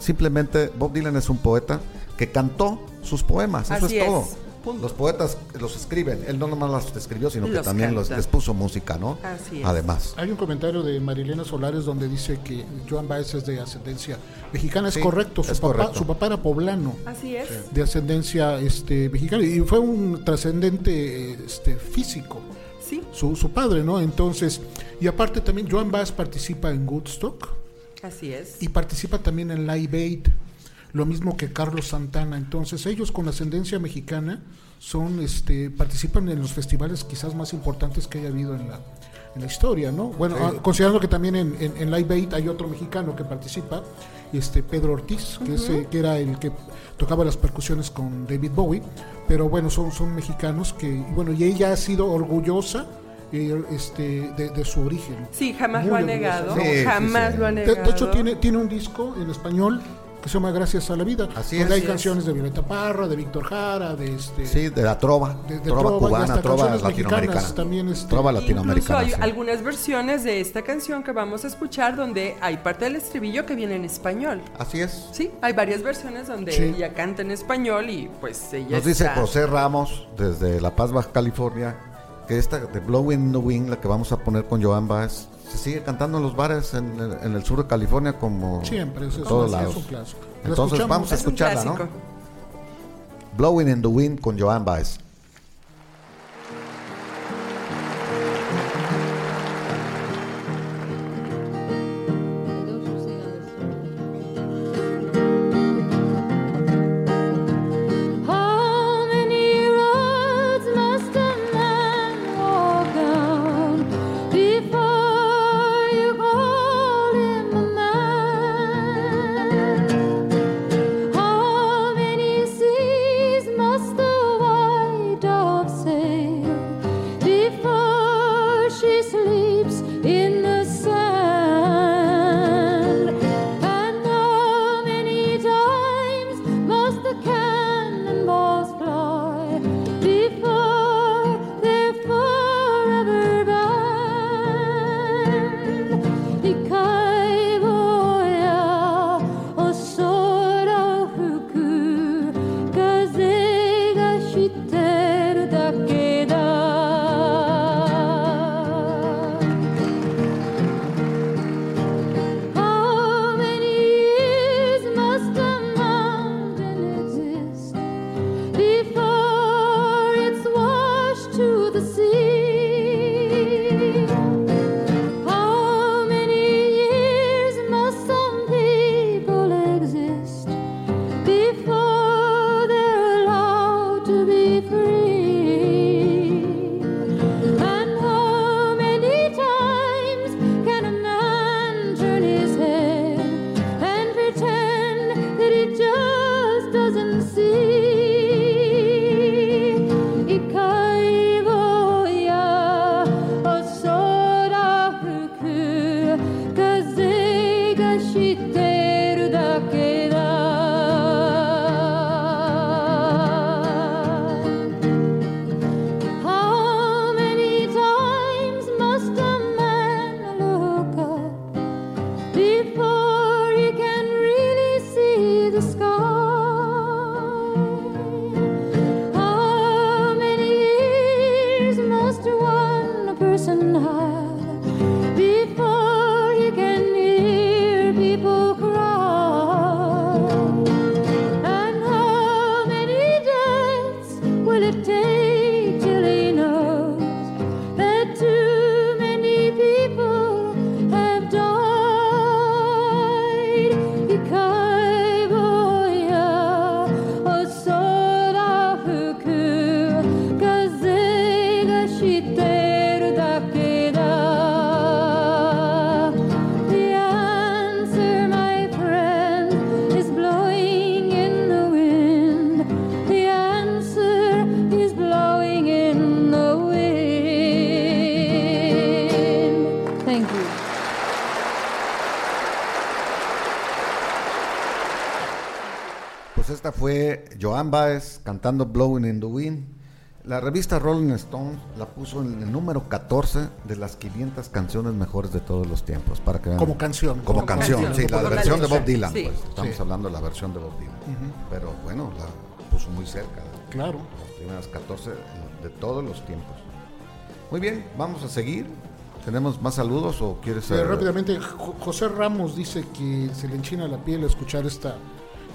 Speaker 1: simplemente Bob Dylan es un poeta que cantó sus poemas, eso es todo.
Speaker 2: es, punto.
Speaker 1: Los poetas los escriben, él no nomás los escribió, sino que también los, les puso música, ¿no?
Speaker 2: Así es.
Speaker 1: Además.
Speaker 3: Hay un comentario de Marilena Solares donde dice que Joan Baez es de ascendencia mexicana. Es
Speaker 1: Sí,
Speaker 3: correcto, su,
Speaker 1: es
Speaker 3: papá,
Speaker 1: correcto.
Speaker 3: su papá era poblano.
Speaker 2: así es
Speaker 3: de ascendencia este, mexicana y fue un trascendente este, físico
Speaker 2: sí
Speaker 3: su, su padre, ¿no? Entonces, y aparte también Joan Baez participa en Woodstock
Speaker 2: así es
Speaker 3: y participa también en Live Aid, lo mismo que Carlos Santana. Entonces, ellos con ascendencia mexicana son, este, participan en los festivales quizás más importantes que haya habido en la, en la historia, ¿no? Bueno, ah, considerando que también en, en, en Live Aid hay otro mexicano que participa, este Pedro Ortiz, que, es, eh, que era el que tocaba las percusiones con David Bowie, pero bueno, son, son mexicanos que, bueno, y ella ha sido orgullosa eh, este, de, de su origen.
Speaker 2: sí jamás
Speaker 3: Muy
Speaker 2: lo ha negado
Speaker 1: Sí,
Speaker 2: jamás
Speaker 1: sí.
Speaker 2: lo ha
Speaker 3: De,
Speaker 2: negado
Speaker 3: de hecho, tiene, tiene un disco en español que se llama Gracias a la Vida,
Speaker 1: Así
Speaker 3: donde
Speaker 1: es.
Speaker 3: hay
Speaker 2: Así es.
Speaker 3: canciones de Violeta Parra, de Víctor Jara, de este
Speaker 1: Sí, de la trova,
Speaker 3: de, de
Speaker 1: trova,
Speaker 3: trova,
Speaker 1: cubana, trova latinoamericana.
Speaker 3: también este,
Speaker 1: Trova
Speaker 2: Incluso
Speaker 1: latinoamericana.
Speaker 2: hay
Speaker 1: sí.
Speaker 2: algunas versiones de esta canción que vamos a escuchar donde hay parte del estribillo que viene en español.
Speaker 1: Así es.
Speaker 2: Sí, hay varias versiones donde
Speaker 3: Sí.
Speaker 2: ella canta en español y pues ella
Speaker 1: Nos dice
Speaker 2: está-
Speaker 1: José Ramos, desde La Paz, Baja California, que esta de Blowing in the Wind, la que vamos a poner con Joan Baez, se sigue cantando en los bares en, el- en el sur de California como
Speaker 3: siempre, es,
Speaker 1: en
Speaker 3: es-
Speaker 1: todos
Speaker 3: es
Speaker 1: lados.
Speaker 3: un clásico. ¿La
Speaker 1: Entonces vamos a
Speaker 2: Es
Speaker 1: escucharla, ¿no? Blowing in the Wind con Joan Baez. Joan Baez cantando Blowing in the Wind. La revista Rolling Stone la puso en el número 14 de las 500 canciones mejores de todos los tiempos. Para que vean.
Speaker 3: Como canción.
Speaker 1: Como,
Speaker 2: Como
Speaker 1: canción,
Speaker 2: canción,
Speaker 1: sí, la versión de. Bob Dylan.
Speaker 2: Sí.
Speaker 1: pues, estamos
Speaker 3: Sí.
Speaker 1: hablando de la versión de Bob Dylan. Pero bueno, la puso muy cerca. de
Speaker 3: Claro.
Speaker 1: Las primeras 14 de todos los tiempos. Muy bien, vamos a seguir. ¿Tenemos más saludos o quieres
Speaker 3: eh, rápidamente, Jo- José Ramos dice que se le enchina la piel escuchar esta,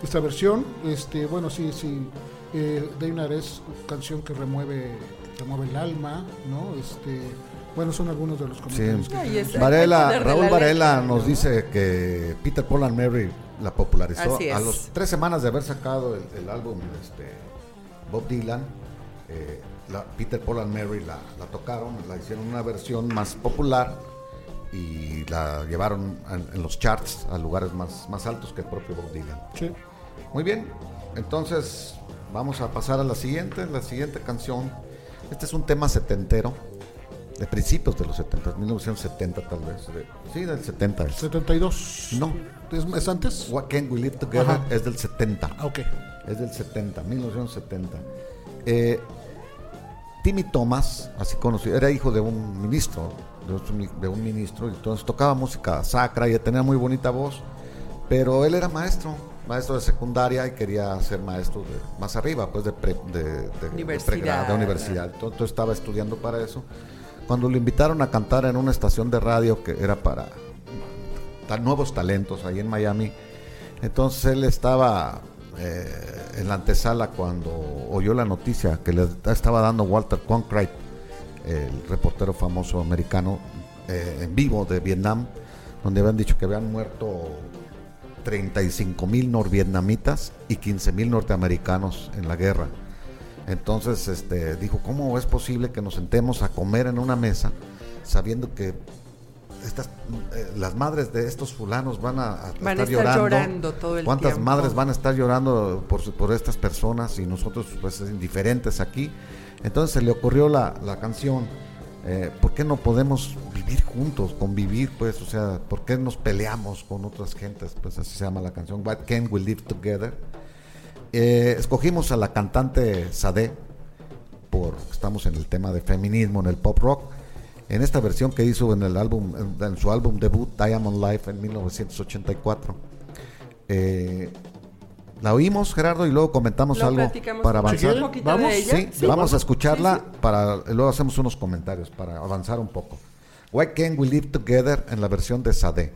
Speaker 3: esta versión. Este, bueno, sí, sí. Eh, Deinar es canción que remueve, remueve el alma, ¿no? Este, bueno, son algunos de los comentarios.
Speaker 1: Sí.
Speaker 3: que
Speaker 1: Varela, Raúl
Speaker 2: la
Speaker 1: Varela nos
Speaker 2: ¿no?
Speaker 1: dice que Peter Paul and Mary la popularizó a los tres semanas de haber sacado el, el álbum este, Bob Dylan. eh, la- Peter Paul and Mary la, la tocaron, la hicieron una versión más popular y la llevaron en, en los charts a lugares más, más altos que el propio Bob Dylan.
Speaker 3: Sí.
Speaker 1: Muy bien, entonces vamos a pasar a la siguiente, la siguiente canción. Este es un tema setentero, de principios de los 70, 1970 tal vez. de- sí, del 70. es.
Speaker 3: 72.
Speaker 1: No.
Speaker 3: ¿Es, es antes?
Speaker 1: What Can We Live Together
Speaker 3: Ajá.
Speaker 1: es del 70.
Speaker 3: Ah, ok.
Speaker 1: Es del 70, 1970. Eh, Timmy Thomas, así conocido, era hijo de un ministro, de un, de un ministro, y entonces tocaba música sacra y tenía muy bonita voz, pero él era maestro, maestro de secundaria y quería ser maestro de, más arriba, pues de, pre- de, de- de
Speaker 2: Universidad.
Speaker 1: pregrado, de universidad. Entonces, estaba estudiando para eso. Cuando lo invitaron a cantar en una estación de radio que era para ta- nuevos talentos ahí en Miami, entonces él estaba eh, en la antesala cuando oyó la noticia que le estaba dando Walter Cronkite, el reportero famoso americano, eh, en vivo de Vietnam, donde habían dicho que habían muerto 35 mil norvietnamitas y 15 mil norteamericanos en la guerra. Entonces este, dijo, ¿cómo es posible que nos sentemos a comer en una mesa sabiendo que estas, eh, las madres de estos fulanos van a, a
Speaker 2: Van
Speaker 1: estar,
Speaker 2: estar
Speaker 1: llorando.
Speaker 2: llorando todo el
Speaker 1: ¿Cuántas
Speaker 2: tiempo?
Speaker 1: madres van a estar llorando por, su- por estas personas y nosotros pues indiferentes aquí? Entonces se le ocurrió la, la canción, eh, ¿por qué no podemos vivir juntos, convivir pues? O sea, ¿por qué nos peleamos con otras gentes? Pues así se llama la canción, Why Can't We Live Together? Eh, escogimos a la cantante Sade, por estamos en el tema de feminismo en el pop rock. En esta versión que hizo en el álbum, en, en su álbum debut Diamond Life en 1984. Eh, la oímos, Gerardo, y luego comentamos
Speaker 2: Lo
Speaker 1: algo para
Speaker 2: un
Speaker 1: avanzar.
Speaker 2: poquito
Speaker 3: ¿Vamos?
Speaker 2: de ella.
Speaker 1: Sí, vamos a escucharla
Speaker 2: Sí, sí.
Speaker 1: para y luego hacemos unos comentarios para avanzar un poco. Why Can't We Live Together en la versión de Sade.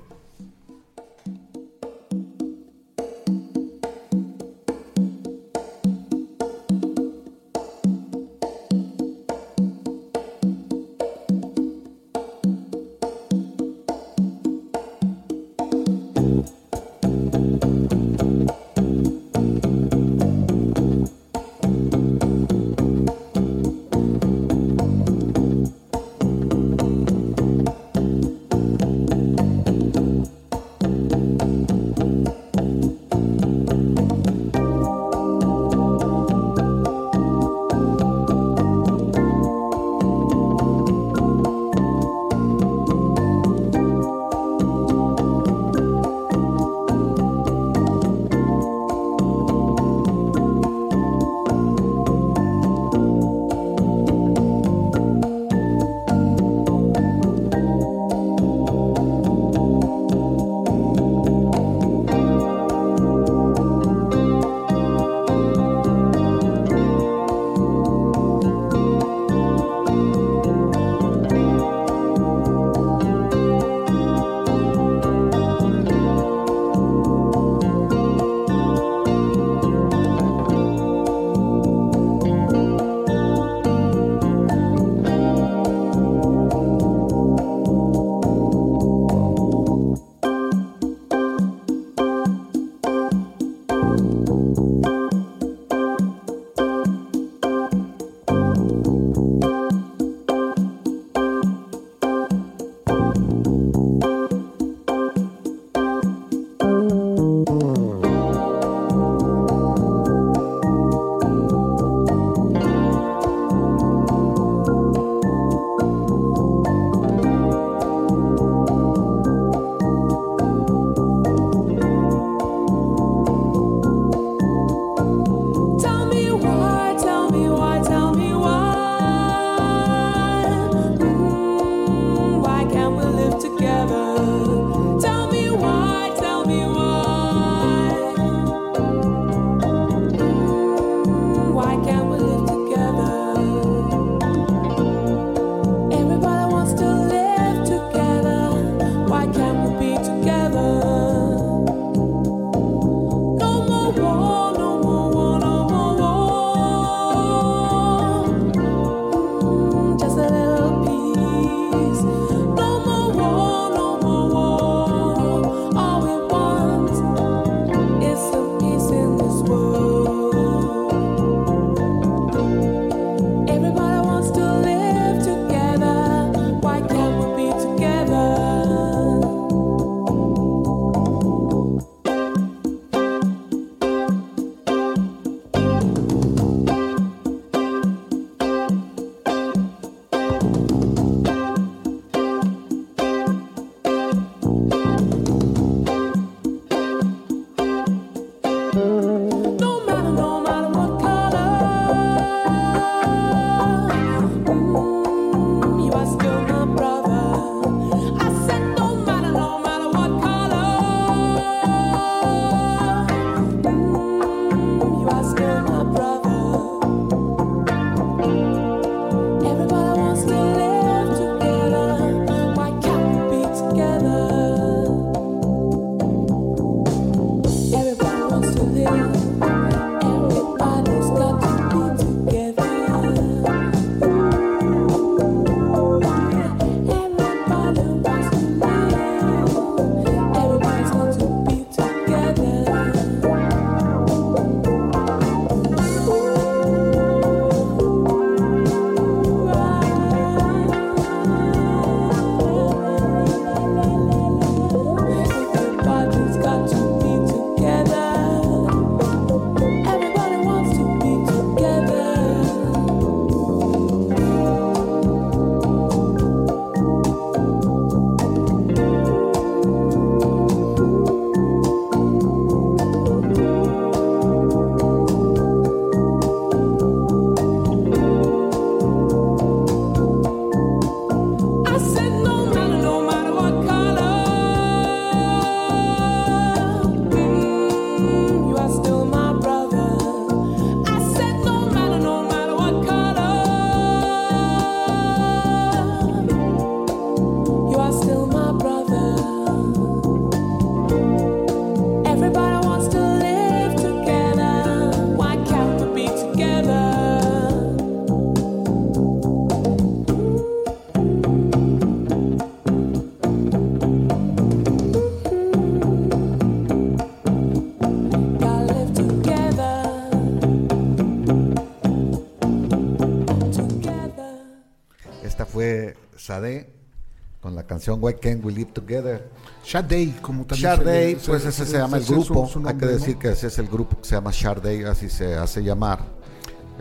Speaker 1: Canción Why Can't We Live Together.
Speaker 3: Sade, como también se
Speaker 1: Sharday,
Speaker 3: le-
Speaker 1: pues ese se llama el
Speaker 3: su-
Speaker 1: grupo.
Speaker 3: su
Speaker 1: Hay
Speaker 3: nombre,
Speaker 1: que
Speaker 3: ¿no?
Speaker 1: decir que ese es el grupo que se llama Sharday, así se hace llamar.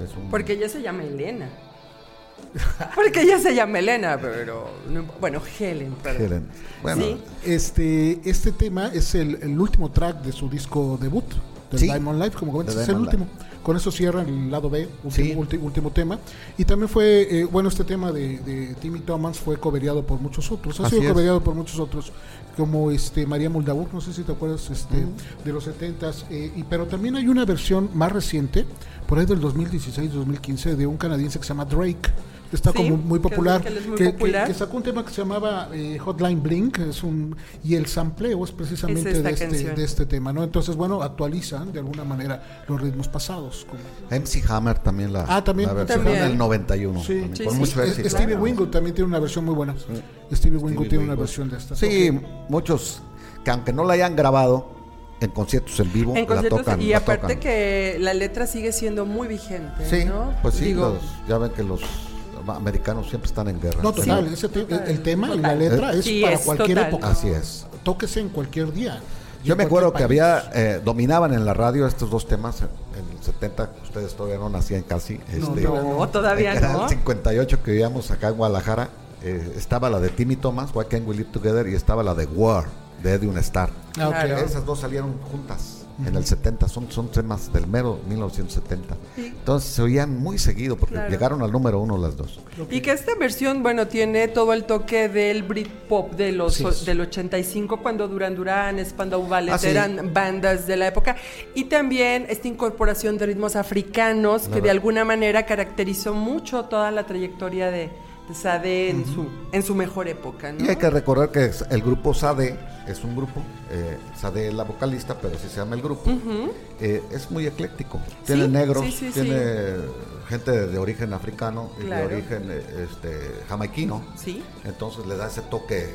Speaker 1: Es un-
Speaker 2: Porque ella se llama Elena. Porque ella se llama Elena, pero. no- bueno, Helen, perdón.
Speaker 1: Helen. Bueno,
Speaker 2: Sí.
Speaker 3: Este, este tema es el, el último track de su disco debut, del
Speaker 1: Sí.
Speaker 3: Diamond Life, como comentas, es el
Speaker 1: Diamond
Speaker 3: último. Con eso cierran el lado B, último,
Speaker 1: Sí.
Speaker 3: ulti- último tema. Y también fue, eh, bueno, este tema de, de Timmy Thomas fue coveriado por muchos otros. Ha
Speaker 1: Así
Speaker 3: sido
Speaker 1: es.
Speaker 3: coveriado por muchos otros, como este María Moldavur, no sé si te acuerdas, este, de los 70s. eh, y, pero también hay una versión más reciente, por ahí del 2016-2015, de un canadiense que se llama Drake. Está
Speaker 2: Sí,
Speaker 3: como muy
Speaker 2: que-
Speaker 3: popular,
Speaker 2: que él es muy
Speaker 3: que- que-
Speaker 2: popular.
Speaker 3: que sacó un tema que se llamaba eh, Hotline Blink, es un y el sampleo es precisamente
Speaker 2: Es
Speaker 3: de, este, de este tema, ¿no? Entonces, bueno, actualizan de alguna manera los ritmos pasados. como-
Speaker 1: MC Hammer también la,
Speaker 3: Ah, también.
Speaker 1: la versión
Speaker 2: También.
Speaker 1: del 91.
Speaker 3: Sí,
Speaker 1: también,
Speaker 2: sí,
Speaker 1: con
Speaker 2: sí.
Speaker 1: mucho éxito.
Speaker 3: Stevie
Speaker 2: Claro.
Speaker 3: Wingo también tiene una versión muy buena. Stevie Wingo tiene una versión de esta.
Speaker 1: Sí, muchos que aunque no la hayan grabado en conciertos en vivo,
Speaker 2: En
Speaker 1: la
Speaker 2: conciertos,
Speaker 1: tocan.
Speaker 2: y
Speaker 1: la
Speaker 2: aparte
Speaker 1: tocan.
Speaker 2: que la letra sigue siendo muy vigente,
Speaker 1: Sí,
Speaker 2: ¿no?
Speaker 1: pues sí,
Speaker 2: Digo,
Speaker 1: los- ya ven que los americanos siempre están en guerra.
Speaker 3: No, total,
Speaker 1: Sí.
Speaker 3: ese te-
Speaker 2: Total,
Speaker 3: el tema y la letra es
Speaker 2: Sí,
Speaker 3: para
Speaker 2: es
Speaker 3: cualquier
Speaker 2: total.
Speaker 3: época.
Speaker 1: Así es.
Speaker 3: Tóquese en cualquier día.
Speaker 1: Yo
Speaker 3: en
Speaker 1: me acuerdo que había, eh, dominaban en la radio estos dos temas en, en el 70, ustedes todavía no nacían casi. Este,
Speaker 2: no, todavía no.
Speaker 1: el 58 que vivíamos acá en Guadalajara, eh, estaba la de Timmy Thomas, Why Can't We Live Together, y estaba la de War, de Edwin Starr.
Speaker 3: Ah, ok.
Speaker 2: Claro.
Speaker 1: Esas dos salieron juntas en el 70, son, son temas del mero 1970. Entonces se oían muy seguido porque
Speaker 2: Claro.
Speaker 1: llegaron al número uno las dos.
Speaker 2: Y que esta versión, bueno, tiene todo el toque del Britpop de los
Speaker 3: Sí.
Speaker 2: del 85 cuando Duran Duran, Spandau Ballet
Speaker 1: Ah, sí.
Speaker 2: eran bandas de la época y también esta incorporación de ritmos africanos que de alguna manera caracterizó mucho toda la trayectoria de Sade en su en su mejor época, ¿no?
Speaker 1: Y hay que recordar que es- el grupo Sade es un grupo, eh, Sade es la vocalista, pero así se llama el grupo. Eh, es muy ecléctico. Tiene
Speaker 2: Sí,
Speaker 1: negros,
Speaker 2: sí, sí,
Speaker 1: tiene gente de, de origen africano y
Speaker 2: Claro.
Speaker 1: de origen eh, este, jamaiquino.
Speaker 2: Sí.
Speaker 1: Entonces le da ese toque,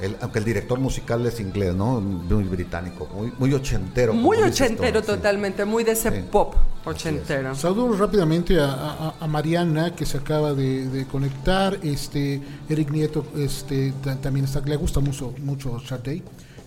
Speaker 1: el- aunque el director musical es inglés, ¿no? Muy británico, muy, muy ochentero.
Speaker 2: Muy ochentero
Speaker 1: sí.
Speaker 2: totalmente, muy de ese
Speaker 1: Sí.
Speaker 2: pop ochentero.
Speaker 3: Saludos rápidamente a, a- a Mariana que se acaba de, de conectar. Este Eric Nieto este ta- también está, le gusta mucho mucho Sade.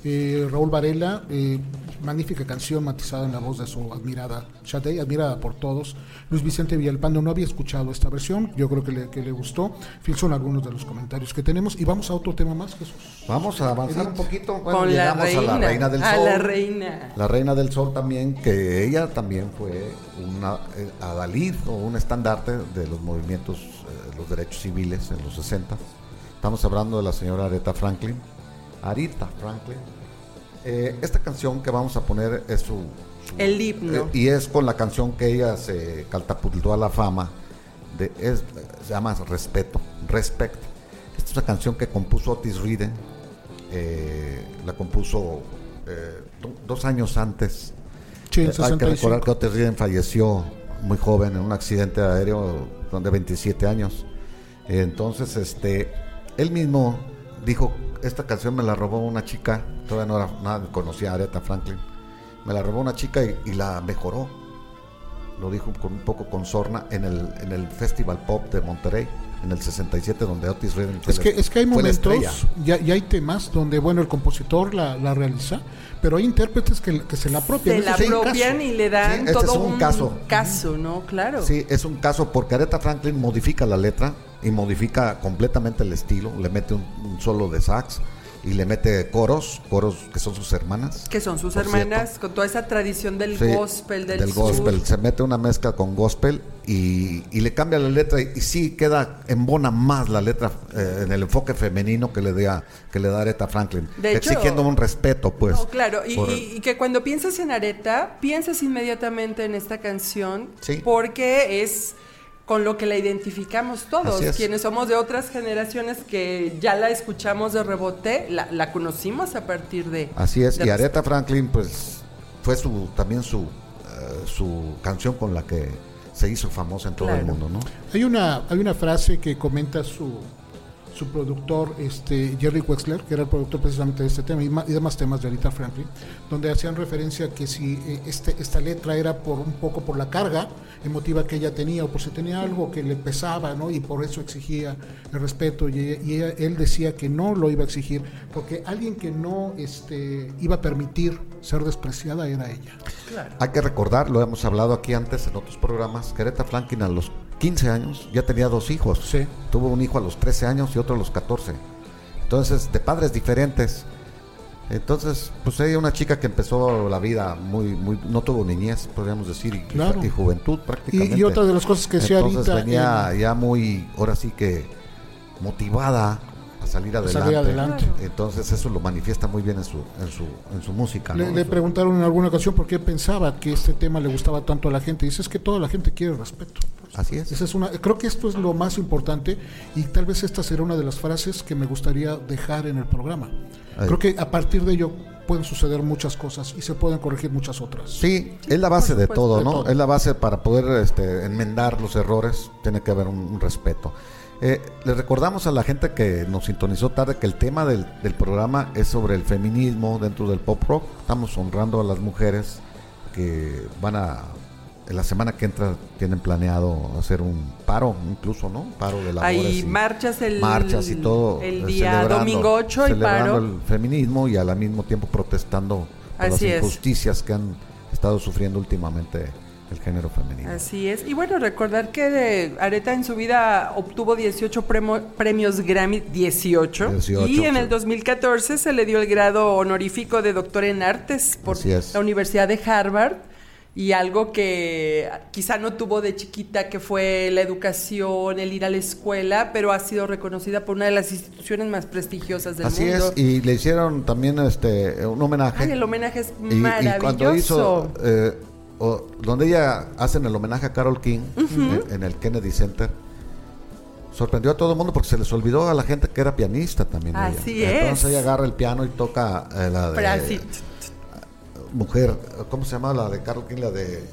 Speaker 3: Eh, Raúl Varela, eh, magnífica canción matizada en la voz de su admirada Sade, admirada por todos. Luis Vicente Villalpando no había escuchado esta versión, yo creo que le, que le gustó. En fin, son algunos de los comentarios que tenemos. Y vamos a otro tema más, Jesús.
Speaker 1: Vamos a avanzar un poquito. Bueno,
Speaker 2: Con la
Speaker 1: llegamos
Speaker 2: reina,
Speaker 1: a la reina del
Speaker 2: a
Speaker 1: sol.
Speaker 2: la reina.
Speaker 1: La reina del sol también, que ella también fue una eh, adalid o un estandarte de los movimientos, eh, los derechos civiles en los 60. Estamos hablando de la señora Aretha Franklin. Arita Franklin. Eh, esta canción que vamos a poner es su... su-
Speaker 2: El himno.
Speaker 1: eh, y es con la canción que ella se catapultó a la fama. De, es, se llama Respeto, Respect. Esta es una canción que compuso Otis Redding. eh, la compuso eh, do- dos años antes.
Speaker 3: Sí, en
Speaker 1: Eh, hay que
Speaker 3: 65.
Speaker 1: recordar que Otis Redding falleció muy joven en un accidente aéreo de 27 años. Eh, entonces, este, él mismo dijo, esta canción me la robó una chica, todavía no era nada, conocía a Aretha Franklin, me la robó una chica y, y la mejoró. Lo dijo con un poco con sorna en el, en el Festival Pop de Monterrey, en el 67, donde Otis Redding fue
Speaker 3: Es
Speaker 1: la-
Speaker 3: que, es que hay momentos, ya, ya hay temas donde, bueno, el compositor la, la realiza, pero hay intérpretes que, que se la apropian.
Speaker 2: Se la
Speaker 3: un
Speaker 2: apropian
Speaker 3: caso.
Speaker 2: y le dan
Speaker 1: Sí, este
Speaker 2: todo
Speaker 1: es un caso.
Speaker 2: caso, ¿no? Claro.
Speaker 1: Sí, es un caso porque Aretha Franklin modifica la letra y modifica completamente el estilo, le mete un, un solo de sax y le mete coros, coros que son sus hermanas.
Speaker 2: Que son sus hermanas,
Speaker 1: cierto.
Speaker 2: con toda esa tradición del
Speaker 1: Sí,
Speaker 2: gospel, del, sur.
Speaker 1: gospel. Se mete una mezcla con gospel y, y le cambia la letra y, y sí queda embona más la letra eh, en el enfoque femenino que le da que le da Aretha Franklin,
Speaker 2: De hecho-
Speaker 1: exigiendo un respeto, pues.
Speaker 2: No, claro, y,
Speaker 1: por-
Speaker 2: y- y que cuando piensas en Areta, piensas inmediatamente en esta canción,
Speaker 1: Sí.
Speaker 2: porque es con lo que la identificamos todos, quienes somos de otras generaciones que ya la escuchamos de rebote, la, la conocimos a partir de...
Speaker 1: Así es,
Speaker 2: de
Speaker 1: y Aretha Franklin, pues, fue su también su, eh, su canción con la que se hizo famosa en todo el mundo, ¿no?
Speaker 3: Hay una, hay una frase que comenta su, su productor este, Jerry Wexler, que era el productor precisamente de este tema y, ma- y demás temas de Aretha Franklin, donde hacían referencia a que si eh, este, esta letra era por un poco por la carga emotiva que ella tenía o por si tenía algo que le pesaba, ¿no? Y por eso exigía el respeto y, y ella- él decía que no lo iba a exigir porque alguien que no este, iba a permitir ser despreciada era ella.
Speaker 1: Hay que recordar, lo hemos hablado aquí antes en otros programas, que Aretha Franklin a los 15 años ya tenía dos hijos.
Speaker 3: Sí.
Speaker 1: Tuvo un hijo a los 13 años y otro a los 14. Entonces, de padres diferentes. Entonces, pues ella una chica que empezó la vida muy, muy, no tuvo niñez, podríamos decir, y,
Speaker 3: Claro.
Speaker 1: y juventud prácticamente.
Speaker 3: Y, y otra de las cosas que decía
Speaker 1: Entonces
Speaker 3: ahorita
Speaker 1: venía ya muy, ahora sí que motivada a salir adelante.
Speaker 3: salir adelante.
Speaker 1: Entonces eso lo manifiesta muy bien en su, en su, en su música.
Speaker 3: Le,
Speaker 1: ¿no?
Speaker 3: le preguntaron en alguna ocasión por qué pensaba que este tema le gustaba tanto a la gente. Dice es que toda la gente quiere respeto.
Speaker 1: Así es.
Speaker 3: Esa es una, creo que esto es lo más importante y tal vez esta será una de las frases que me gustaría dejar en el programa.
Speaker 1: Ahí.
Speaker 3: Creo que a partir de ello pueden suceder muchas cosas y se pueden corregir muchas otras.
Speaker 1: Sí, es la base de todo,
Speaker 3: De
Speaker 1: ¿no?
Speaker 3: todo.
Speaker 1: Es la base para poder este, enmendar los errores, tiene que haber un, un respeto. Eh, le recordamos a la gente que nos sintonizó tarde que el tema del, del programa es sobre el feminismo dentro del pop rock. Estamos honrando a las mujeres que van a, en la semana que entra, tienen planeado hacer un paro, incluso, ¿no? Paro de labores.
Speaker 2: Hay marchas el,
Speaker 1: marchas y todo.
Speaker 2: el
Speaker 1: eh,
Speaker 2: día domingo 8 y paro.
Speaker 1: el feminismo y al mismo tiempo protestando por
Speaker 2: Así
Speaker 1: las
Speaker 2: es.
Speaker 1: injusticias que han estado sufriendo últimamente el género femenino.
Speaker 2: Así es. Y bueno, recordar que de Areta en su vida obtuvo 18 premo- premios Grammy, 18.
Speaker 1: 18,
Speaker 2: y en
Speaker 1: sí.
Speaker 2: el 2014 se le dio el grado honorífico de doctor en artes por
Speaker 1: es.
Speaker 2: la Universidad de Harvard. Y algo que quizá no tuvo de chiquita, que fue la educación, el ir a la escuela, pero ha sido reconocida por una de las instituciones más prestigiosas del
Speaker 1: Así
Speaker 2: mundo.
Speaker 1: es, y le hicieron también este un homenaje.
Speaker 2: Ay, el homenaje es
Speaker 1: Y- y,
Speaker 2: maravilloso.
Speaker 1: cuando hizo, eh, o- donde ella hacen el homenaje a Carol King en, en el Kennedy Center, sorprendió a todo el mundo porque se les olvidó a la gente que era pianista también. ella.
Speaker 2: Así
Speaker 1: Entonces
Speaker 2: es.
Speaker 1: ella agarra el piano y toca eh, la de mujer, ¿cómo se llama la de Carol King? La de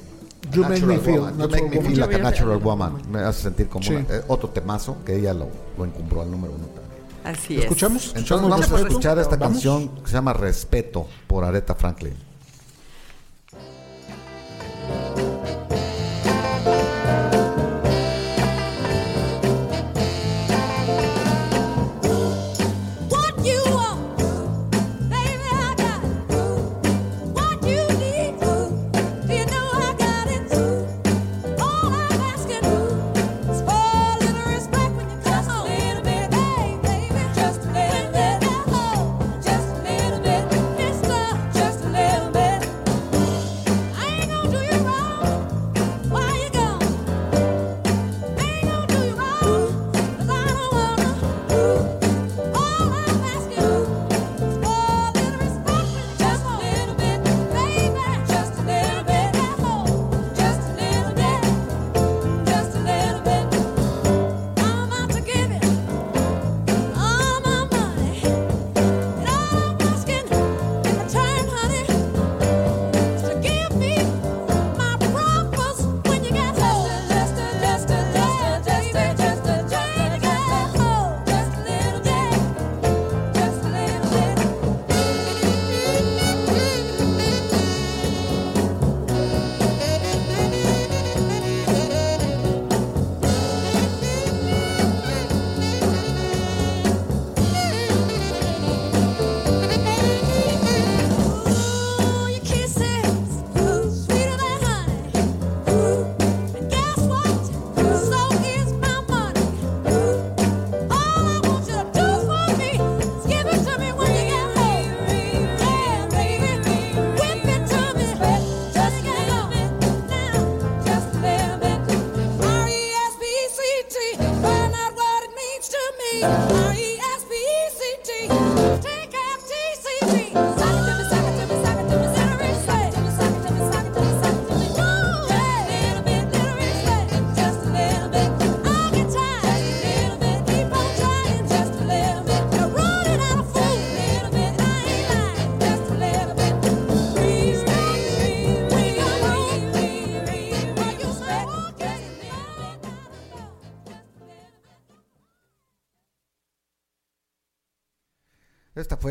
Speaker 3: You Make Me
Speaker 1: Natural
Speaker 3: Feel,
Speaker 1: Woman. You Make Me. Feel Like a Natural Woman. Me hace sentir como
Speaker 3: Sí.
Speaker 1: una- eh, otro temazo que ella lo, lo encumbró al número uno también.
Speaker 2: Así
Speaker 3: ¿Lo
Speaker 2: es.
Speaker 3: escuchamos?
Speaker 1: Entonces
Speaker 3: ¿Escuchamos
Speaker 1: vamos a escuchar esta
Speaker 3: ¿Vamos?
Speaker 1: canción que se llama Respeto por Aretha Franklin.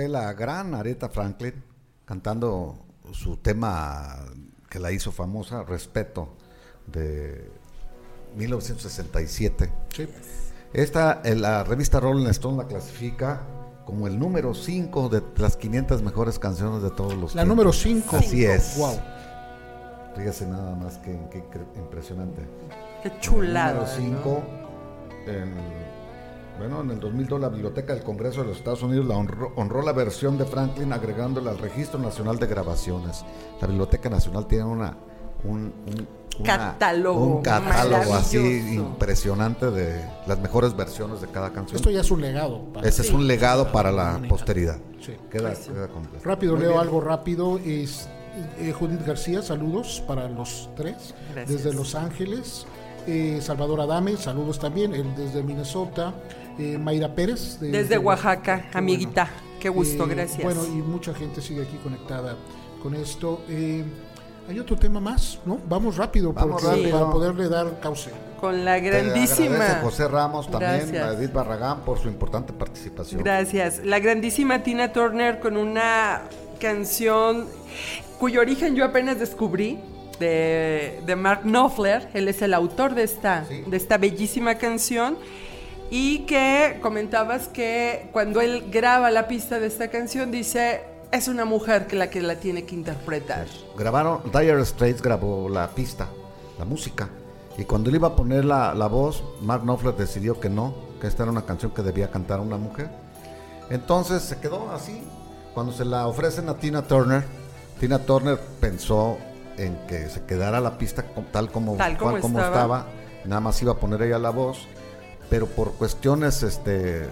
Speaker 1: Fue la gran Aretha Franklin cantando su tema que la hizo famosa, Respeto, de 1967.
Speaker 3: Sí.
Speaker 1: Esta, en la revista Rolling Stone la clasifica como el número 5 de las 500 mejores canciones de todos los
Speaker 3: La
Speaker 1: tiempos.
Speaker 3: número 5.
Speaker 1: Así es.
Speaker 3: Wow.
Speaker 1: Fíjese nada más que, impresionante.
Speaker 2: Qué chulada.
Speaker 1: Número
Speaker 2: ¿no?
Speaker 1: 5. Bueno, en el 2002 la Biblioteca del Congreso de los Estados Unidos la honró, honró la versión de Franklin agregándola al Registro Nacional de Grabaciones. La Biblioteca Nacional tiene una un, un- una-
Speaker 2: Catálogo
Speaker 1: un catálogo así impresionante de las mejores versiones de cada canción.
Speaker 3: Esto ya es un legado. para-
Speaker 1: Ese es un legado para la posteridad.
Speaker 3: Sí.
Speaker 1: Queda, queda completo.
Speaker 3: Rápido
Speaker 1: Muy
Speaker 3: leo
Speaker 1: bien.
Speaker 3: algo rápido. Es eh, Judith García, saludos para los tres.
Speaker 2: Gracias.
Speaker 3: Desde Los Ángeles. Eh, Salvador Adame, saludos también. Él desde Minnesota. Eh, Mayra Pérez. de-
Speaker 2: Desde
Speaker 3: de-
Speaker 2: Oaxaca,
Speaker 3: qué
Speaker 2: amiguita. Qué gusto,
Speaker 3: Eh,
Speaker 2: gracias.
Speaker 3: Bueno, y mucha gente sigue aquí conectada con esto. Eh, hay otro tema más, ¿no? Vamos rápido,
Speaker 1: Vamos
Speaker 3: porque-
Speaker 1: rápido.
Speaker 3: para poderle dar cauce.
Speaker 2: Con la grandísima.
Speaker 1: José Ramos también,
Speaker 2: Gracias.
Speaker 1: a Edith Barragán por su importante participación.
Speaker 2: Gracias. La grandísima Tina Turner con una canción cuyo origen yo apenas descubrí de, de Mark Knopfler. Él es el autor de esta,
Speaker 1: Sí.
Speaker 2: de esta bellísima canción. Y que comentabas que cuando él graba la pista de esta canción dice es una mujer que la que la tiene que interpretar.
Speaker 1: Grabaron, Dire Straits grabó la pista, la música, y cuando él iba a poner la, la voz, Mark Knopfler decidió que no, que esta era una canción que debía cantar una mujer. Entonces se quedó así. Cuando se la ofrecen a Tina Turner, Tina Turner pensó en que se quedara la pista tal como,
Speaker 2: Tal como
Speaker 1: cual como
Speaker 2: estaba.
Speaker 1: estaba, nada más iba a poner ella la voz, pero por cuestiones este,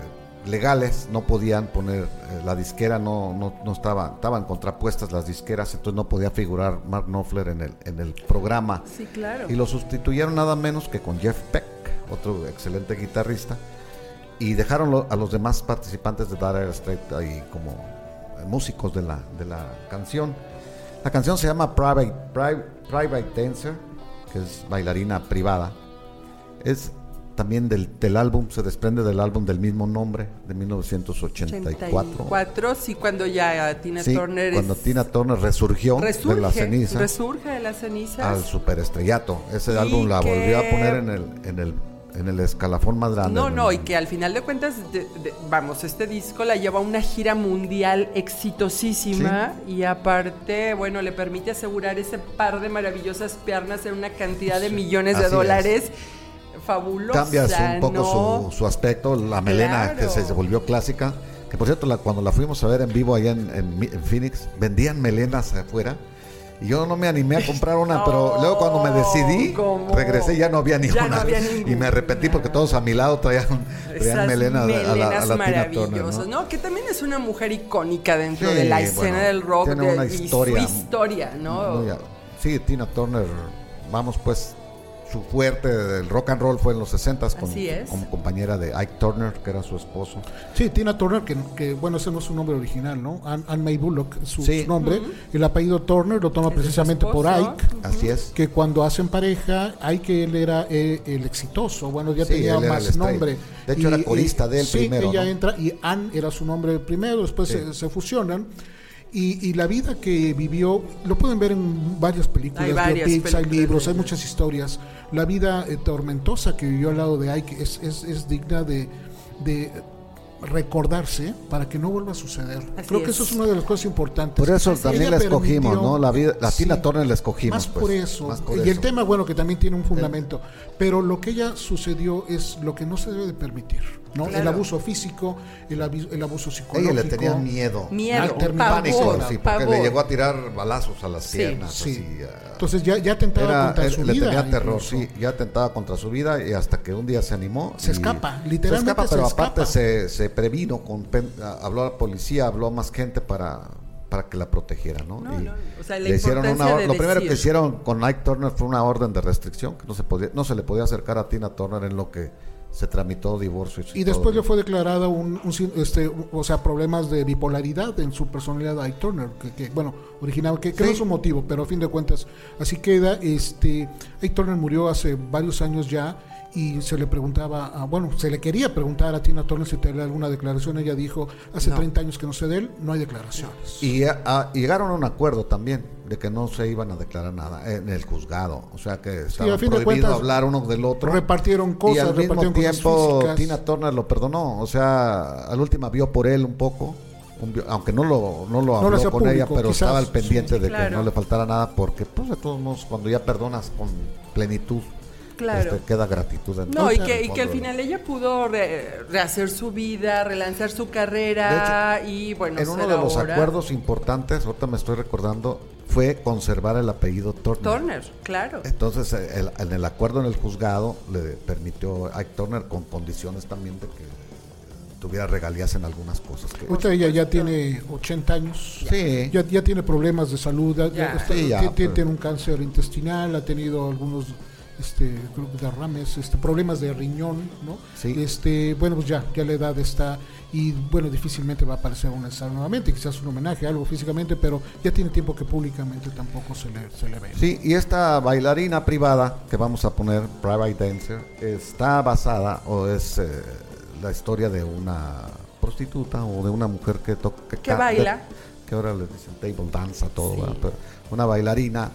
Speaker 1: legales no podían poner, eh, la disquera no, no, no estaba, estaban contrapuestas las disqueras, entonces no podía figurar Mark Knopfler en el, en el programa.
Speaker 2: Sí, claro.
Speaker 1: Y lo sustituyeron nada menos que con Jeff Beck, otro excelente guitarrista, y dejaron lo- a los demás participantes de Dire Straits ahí como eh, músicos de la, de la canción. La canción se llama Private, Pri- Private Dancer, que es bailarina privada. Es también del, del álbum, se desprende del álbum del mismo nombre, de 1984.
Speaker 2: 84, sí, cuando ya Tina
Speaker 1: Sí,
Speaker 2: Turner
Speaker 1: cuando
Speaker 2: es-
Speaker 1: Tina Turner resurgió
Speaker 2: resurge,
Speaker 1: de la ceniza
Speaker 2: resurge de las cenizas.
Speaker 1: al superestrellato. Ese álbum la volvió a poner en el, en el, en el escalafón más grande.
Speaker 2: No, no, y que al final de cuentas, de- de- vamos, este disco la lleva a una gira mundial exitosísima y aparte, bueno, le permite asegurar ese par de maravillosas piernas en una cantidad de millones de
Speaker 1: Así es.
Speaker 2: dólares fabulosa.
Speaker 1: Cambias un poco
Speaker 2: ¿no?
Speaker 1: su, su aspecto, la melena
Speaker 2: Claro.
Speaker 1: que se volvió clásica. Que por cierto, la- cuando la fuimos a ver en vivo allá en, en Phoenix, vendían melenas afuera. Y yo no me animé a comprar una, pero luego cuando me decidí,
Speaker 2: ¿cómo?
Speaker 1: regresé ya no había ni
Speaker 2: Ya
Speaker 1: una.
Speaker 2: no había
Speaker 1: y me arrepentí porque todos a mi lado traían, traían
Speaker 2: Esas
Speaker 1: melenas a la- a la,
Speaker 2: maravillosas,
Speaker 1: Turner, ¿no?
Speaker 2: ¿no? Que también es una mujer icónica dentro
Speaker 1: Sí,
Speaker 2: de la escena
Speaker 1: bueno,
Speaker 2: del rock
Speaker 1: tiene
Speaker 2: de-
Speaker 1: una
Speaker 2: y
Speaker 1: historia
Speaker 2: su historia, ¿no?
Speaker 1: Muy sí, Tina Turner, vamos pues, su fuerte del rock and roll fue en los 60 con, como compañera de Ike Turner, que era su esposo.
Speaker 3: Sí, Tina Turner, que, que, bueno, ese no es su nombre original, ¿no? Ann, Ann May Bullock es su,
Speaker 1: Sí.
Speaker 3: su nombre. El apellido Turner lo toma
Speaker 2: Es
Speaker 3: precisamente por. Ike.
Speaker 1: Así es.
Speaker 3: que cuando hacen pareja, hay que él era eh, el exitoso, bueno, ya
Speaker 1: Sí,
Speaker 3: tenía más nombre.
Speaker 1: De hecho, era corista de él
Speaker 3: sí,
Speaker 1: primero,
Speaker 3: ella
Speaker 1: ¿no?
Speaker 3: entra y Ann era su nombre primero, después
Speaker 1: Sí.
Speaker 3: se, se fusionan. Y, y la vida que vivió, lo pueden ver en varias películas,
Speaker 2: Hay varias
Speaker 3: biopics, hay
Speaker 2: películas
Speaker 3: libros,
Speaker 2: de
Speaker 3: hay muchas historias. La vida eh, tormentosa que vivió al lado de Ike es, es, es digna de, de recordarse para que no vuelva a suceder.
Speaker 2: Así
Speaker 3: Creo que
Speaker 2: es.
Speaker 3: eso es una de las cosas importantes.
Speaker 1: Por eso
Speaker 3: Ella
Speaker 1: también la escogimos,
Speaker 3: permitió-
Speaker 1: ¿no? La, vida, la Tina
Speaker 3: Sí.
Speaker 1: Turner la escogimos.
Speaker 3: Más
Speaker 1: pues,
Speaker 3: por eso.
Speaker 1: más por
Speaker 3: y el
Speaker 1: eso.
Speaker 3: tema, bueno, que también tiene un fundamento. Pero lo que ella sucedió es lo que no se debe de permitir. ¿No? El
Speaker 2: Claro.
Speaker 3: abuso físico, el, el abuso psicológico.
Speaker 1: Ella le tenía miedo.
Speaker 2: Miedo,
Speaker 1: Pánico,
Speaker 2: pavor,
Speaker 1: sí, porque
Speaker 2: pavor.
Speaker 1: le llegó a tirar balazos a las
Speaker 2: Sí,
Speaker 1: piernas.
Speaker 3: Sí.
Speaker 1: así,
Speaker 3: Entonces ya, ya atentaba
Speaker 1: era-
Speaker 3: contra
Speaker 1: él-
Speaker 3: su
Speaker 1: le
Speaker 3: vida.
Speaker 1: tenía terror,
Speaker 3: incluso.
Speaker 1: sí, ya atentaba contra su vida y hasta que un día se animó.
Speaker 3: Se escapa,
Speaker 1: se
Speaker 3: literalmente
Speaker 1: escapa,
Speaker 3: se
Speaker 1: pero
Speaker 3: escapa.
Speaker 1: aparte se, se previno, con, habló a la policía, habló a más gente para, para que la protegiera, ¿no?
Speaker 2: No,
Speaker 1: Y
Speaker 2: no, o sea, la
Speaker 1: le hicieron una
Speaker 2: de
Speaker 1: lo primero que
Speaker 2: decir.
Speaker 1: hicieron con Ike Turner fue una orden de restricción, que no se podía, no se le podía acercar a Tina Turner en lo que se tramitó divorcio.
Speaker 3: Y
Speaker 1: todo.
Speaker 3: después le fue declarada un, un sin- este, o sea, problemas de bipolaridad en su personalidad a Turner, que, que, bueno, original, que, que no
Speaker 1: Sí.
Speaker 3: es un motivo, pero a fin de cuentas así queda. Este, Turner murió hace varios años ya y se le preguntaba, a- bueno, se le quería preguntar a Tina Turner si tenía alguna declaración. Ella dijo, hace
Speaker 2: No.
Speaker 3: 30 años que no sé de él, no hay declaraciones.
Speaker 1: Y a- a- llegaron a un acuerdo también de que no se iban a declarar nada en el juzgado. O sea que estaba
Speaker 3: a fin de
Speaker 1: prohibido
Speaker 3: cuentas,
Speaker 1: hablar uno del otro.
Speaker 3: repartieron
Speaker 1: y
Speaker 3: cosas,
Speaker 1: al mismo tiempo. Tina Turner lo perdonó. O sea, al última vio por él un poco. un aunque no lo, no lo
Speaker 3: No lo
Speaker 1: habló con ella,
Speaker 3: público,
Speaker 1: pero
Speaker 3: quizás,
Speaker 1: estaba al
Speaker 3: sí.
Speaker 1: pendiente
Speaker 2: Sí,
Speaker 1: de
Speaker 2: claro.
Speaker 1: que no le faltara nada, porque pues de todos modos, cuando ya perdonas con plenitud,
Speaker 2: Claro.
Speaker 1: este, queda gratitud. en-
Speaker 2: No, y que, y que al final ella pudo re- rehacer su vida, relanzar su carrera y bueno,
Speaker 1: En uno de los
Speaker 2: ahora
Speaker 1: acuerdos importantes, ahorita me estoy recordando, fue conservar el apellido Turner.
Speaker 2: Turner, claro.
Speaker 1: Entonces, eh, el- en el acuerdo en el juzgado le permitió a Turner con condiciones también de que tuviera regalías en algunas cosas. Que,
Speaker 3: Ahorita ella ya tiene 80 años.
Speaker 1: Sí.
Speaker 3: Ya, ya tiene problemas de salud. ya-
Speaker 2: Ya.
Speaker 3: está-
Speaker 1: Sí, ya,
Speaker 3: tiene,
Speaker 1: pero-
Speaker 3: tiene un cáncer intestinal, ha tenido algunos este, creo que derrames, este, problemas de riñón, ¿no?
Speaker 1: Sí.
Speaker 3: Este, bueno, pues ya, ya la edad está y bueno, difícilmente va a aparecer una escena nuevamente, quizás un homenaje, algo físicamente, pero ya tiene tiempo que públicamente tampoco se le, se le ve.
Speaker 1: Sí, y esta bailarina privada que vamos a poner, Private Dancer, está basada o es eh, la historia de una prostituta o de una mujer que toca
Speaker 2: Que baila.
Speaker 1: que ahora le dicen table dance a todo, ¿verdad? Pero una bailarina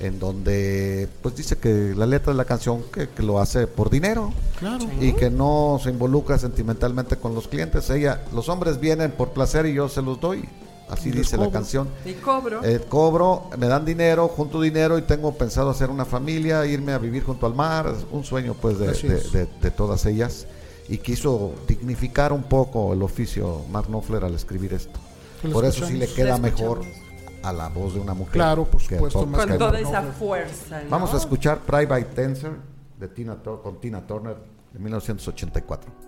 Speaker 1: en donde pues dice que la letra de la canción que, que lo hace por dinero
Speaker 3: Claro.
Speaker 1: y que no se involucra sentimentalmente con los clientes. Ella, los hombres vienen por placer y yo se los doy. Así dice la canción.
Speaker 2: Y cobro.
Speaker 1: Eh, cobro, me dan dinero, junto dinero y tengo pensado hacer una familia, irme a vivir junto al mar, un sueño pues de,
Speaker 3: Así
Speaker 1: de-
Speaker 3: es.
Speaker 1: de- de todas ellas y quiso dignificar un poco el oficio Mark Knopfler al escribir esto. Por eso sí le queda mejor
Speaker 2: escuchamos.
Speaker 1: A la voz de una mujer.
Speaker 3: Claro, por supuesto,
Speaker 2: con toda
Speaker 3: no,
Speaker 2: esa
Speaker 3: no.
Speaker 2: fuerza. ¿no?
Speaker 1: Vamos a escuchar Private Dancer de Tina con Tina Turner de 1984.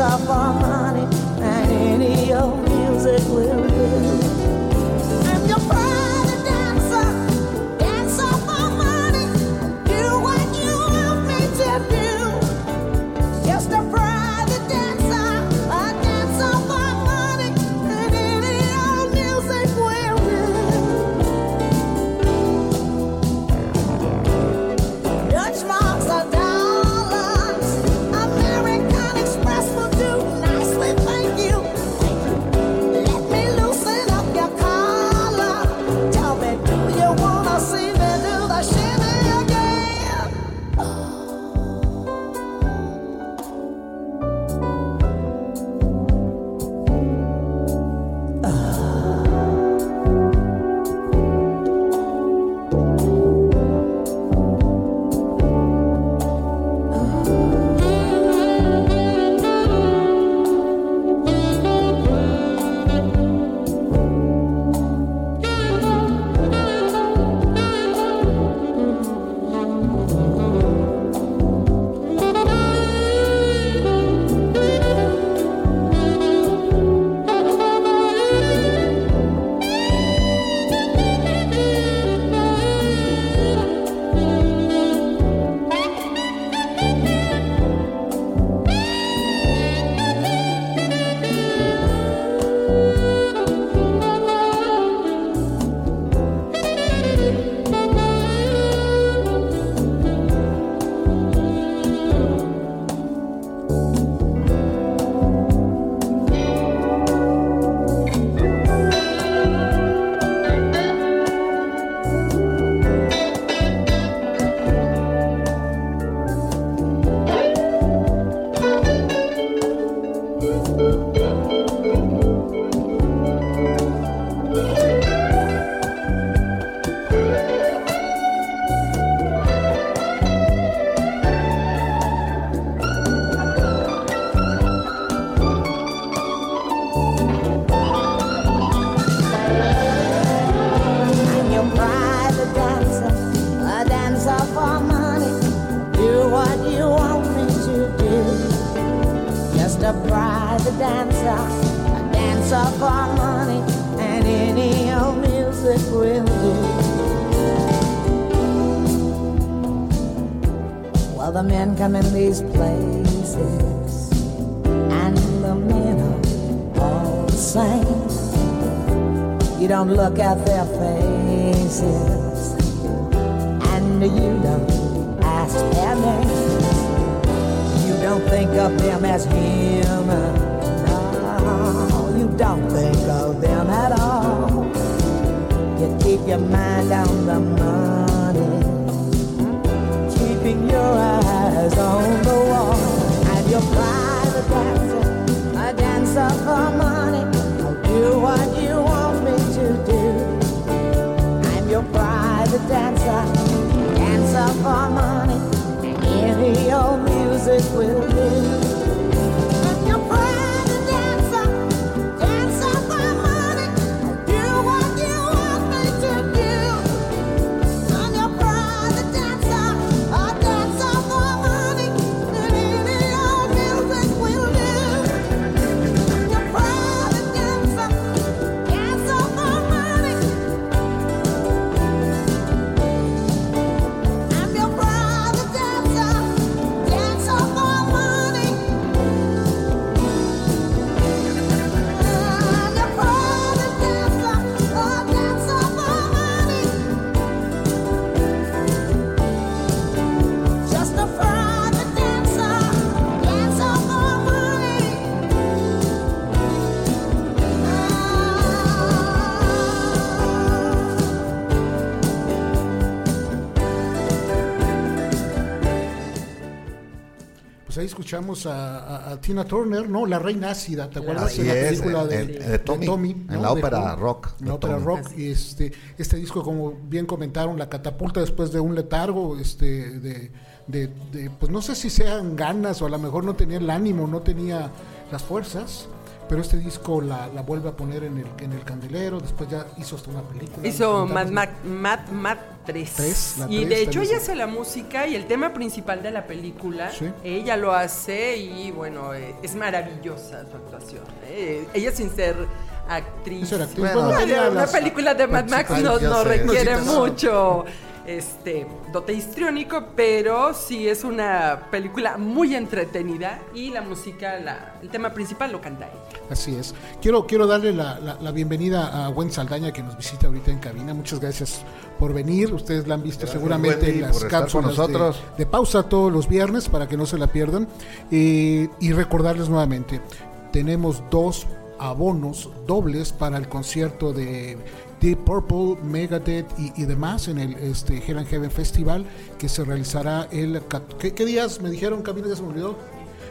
Speaker 5: Dancer don't think of them at all. You keep your mind on the money keeping your eyes on the wall and your private dancer, a dancer for money. I'll do what you want me to do. I'm your private dancer, dancer for money. Any old music will do.
Speaker 3: Ahí escuchamos a, a- a Tina Turner, ¿no? La Reina Ácida, ¿te acuerdas? En la película de,
Speaker 1: de Tommy, en
Speaker 3: ¿no?
Speaker 1: la
Speaker 3: De
Speaker 1: ópera rock
Speaker 3: En
Speaker 1: de
Speaker 3: la ópera rock. Y este, este disco, como bien comentaron, la catapulta después de un letargo, este, de, de, de, pues no sé si sean ganas o a lo mejor no tenía el ánimo, no tenía las fuerzas. Pero este disco la, la vuelve a poner en el, en el candelero, después ya hizo hasta una película.
Speaker 2: Hizo Mad Mad, Mad 3.
Speaker 3: Tres, la
Speaker 2: y de hecho ella hace la música y el tema principal de la película.
Speaker 3: Sí.
Speaker 2: Ella lo hace y bueno, eh, es maravillosa su actuación. eh. Ella sin ser actriz.
Speaker 3: Actriz,
Speaker 1: bueno,
Speaker 2: Bueno, una película de Mad Max no, requiere mucho este dote histriónico, pero sí es una película muy entretenida y la música, la, el tema principal lo canta ella.
Speaker 3: Así es. Quiero, quiero darle la, la- la bienvenida a Gwen Saldaña que nos visita ahorita en cabina. Muchas gracias por venir. Ustedes la han visto
Speaker 1: Gracias,
Speaker 3: seguramente
Speaker 1: Wendy,
Speaker 3: en las cápsulas. De, pausa todos los viernes para que no se la pierdan. Eh, y recordarles nuevamente, tenemos dos abonos dobles para el concierto de Deep Purple, Megadeth y, y demás en el este, Hell and Heaven Festival que se realizará el... ¿Qué, qué días me dijeron, Camila? Ya se me olvidó.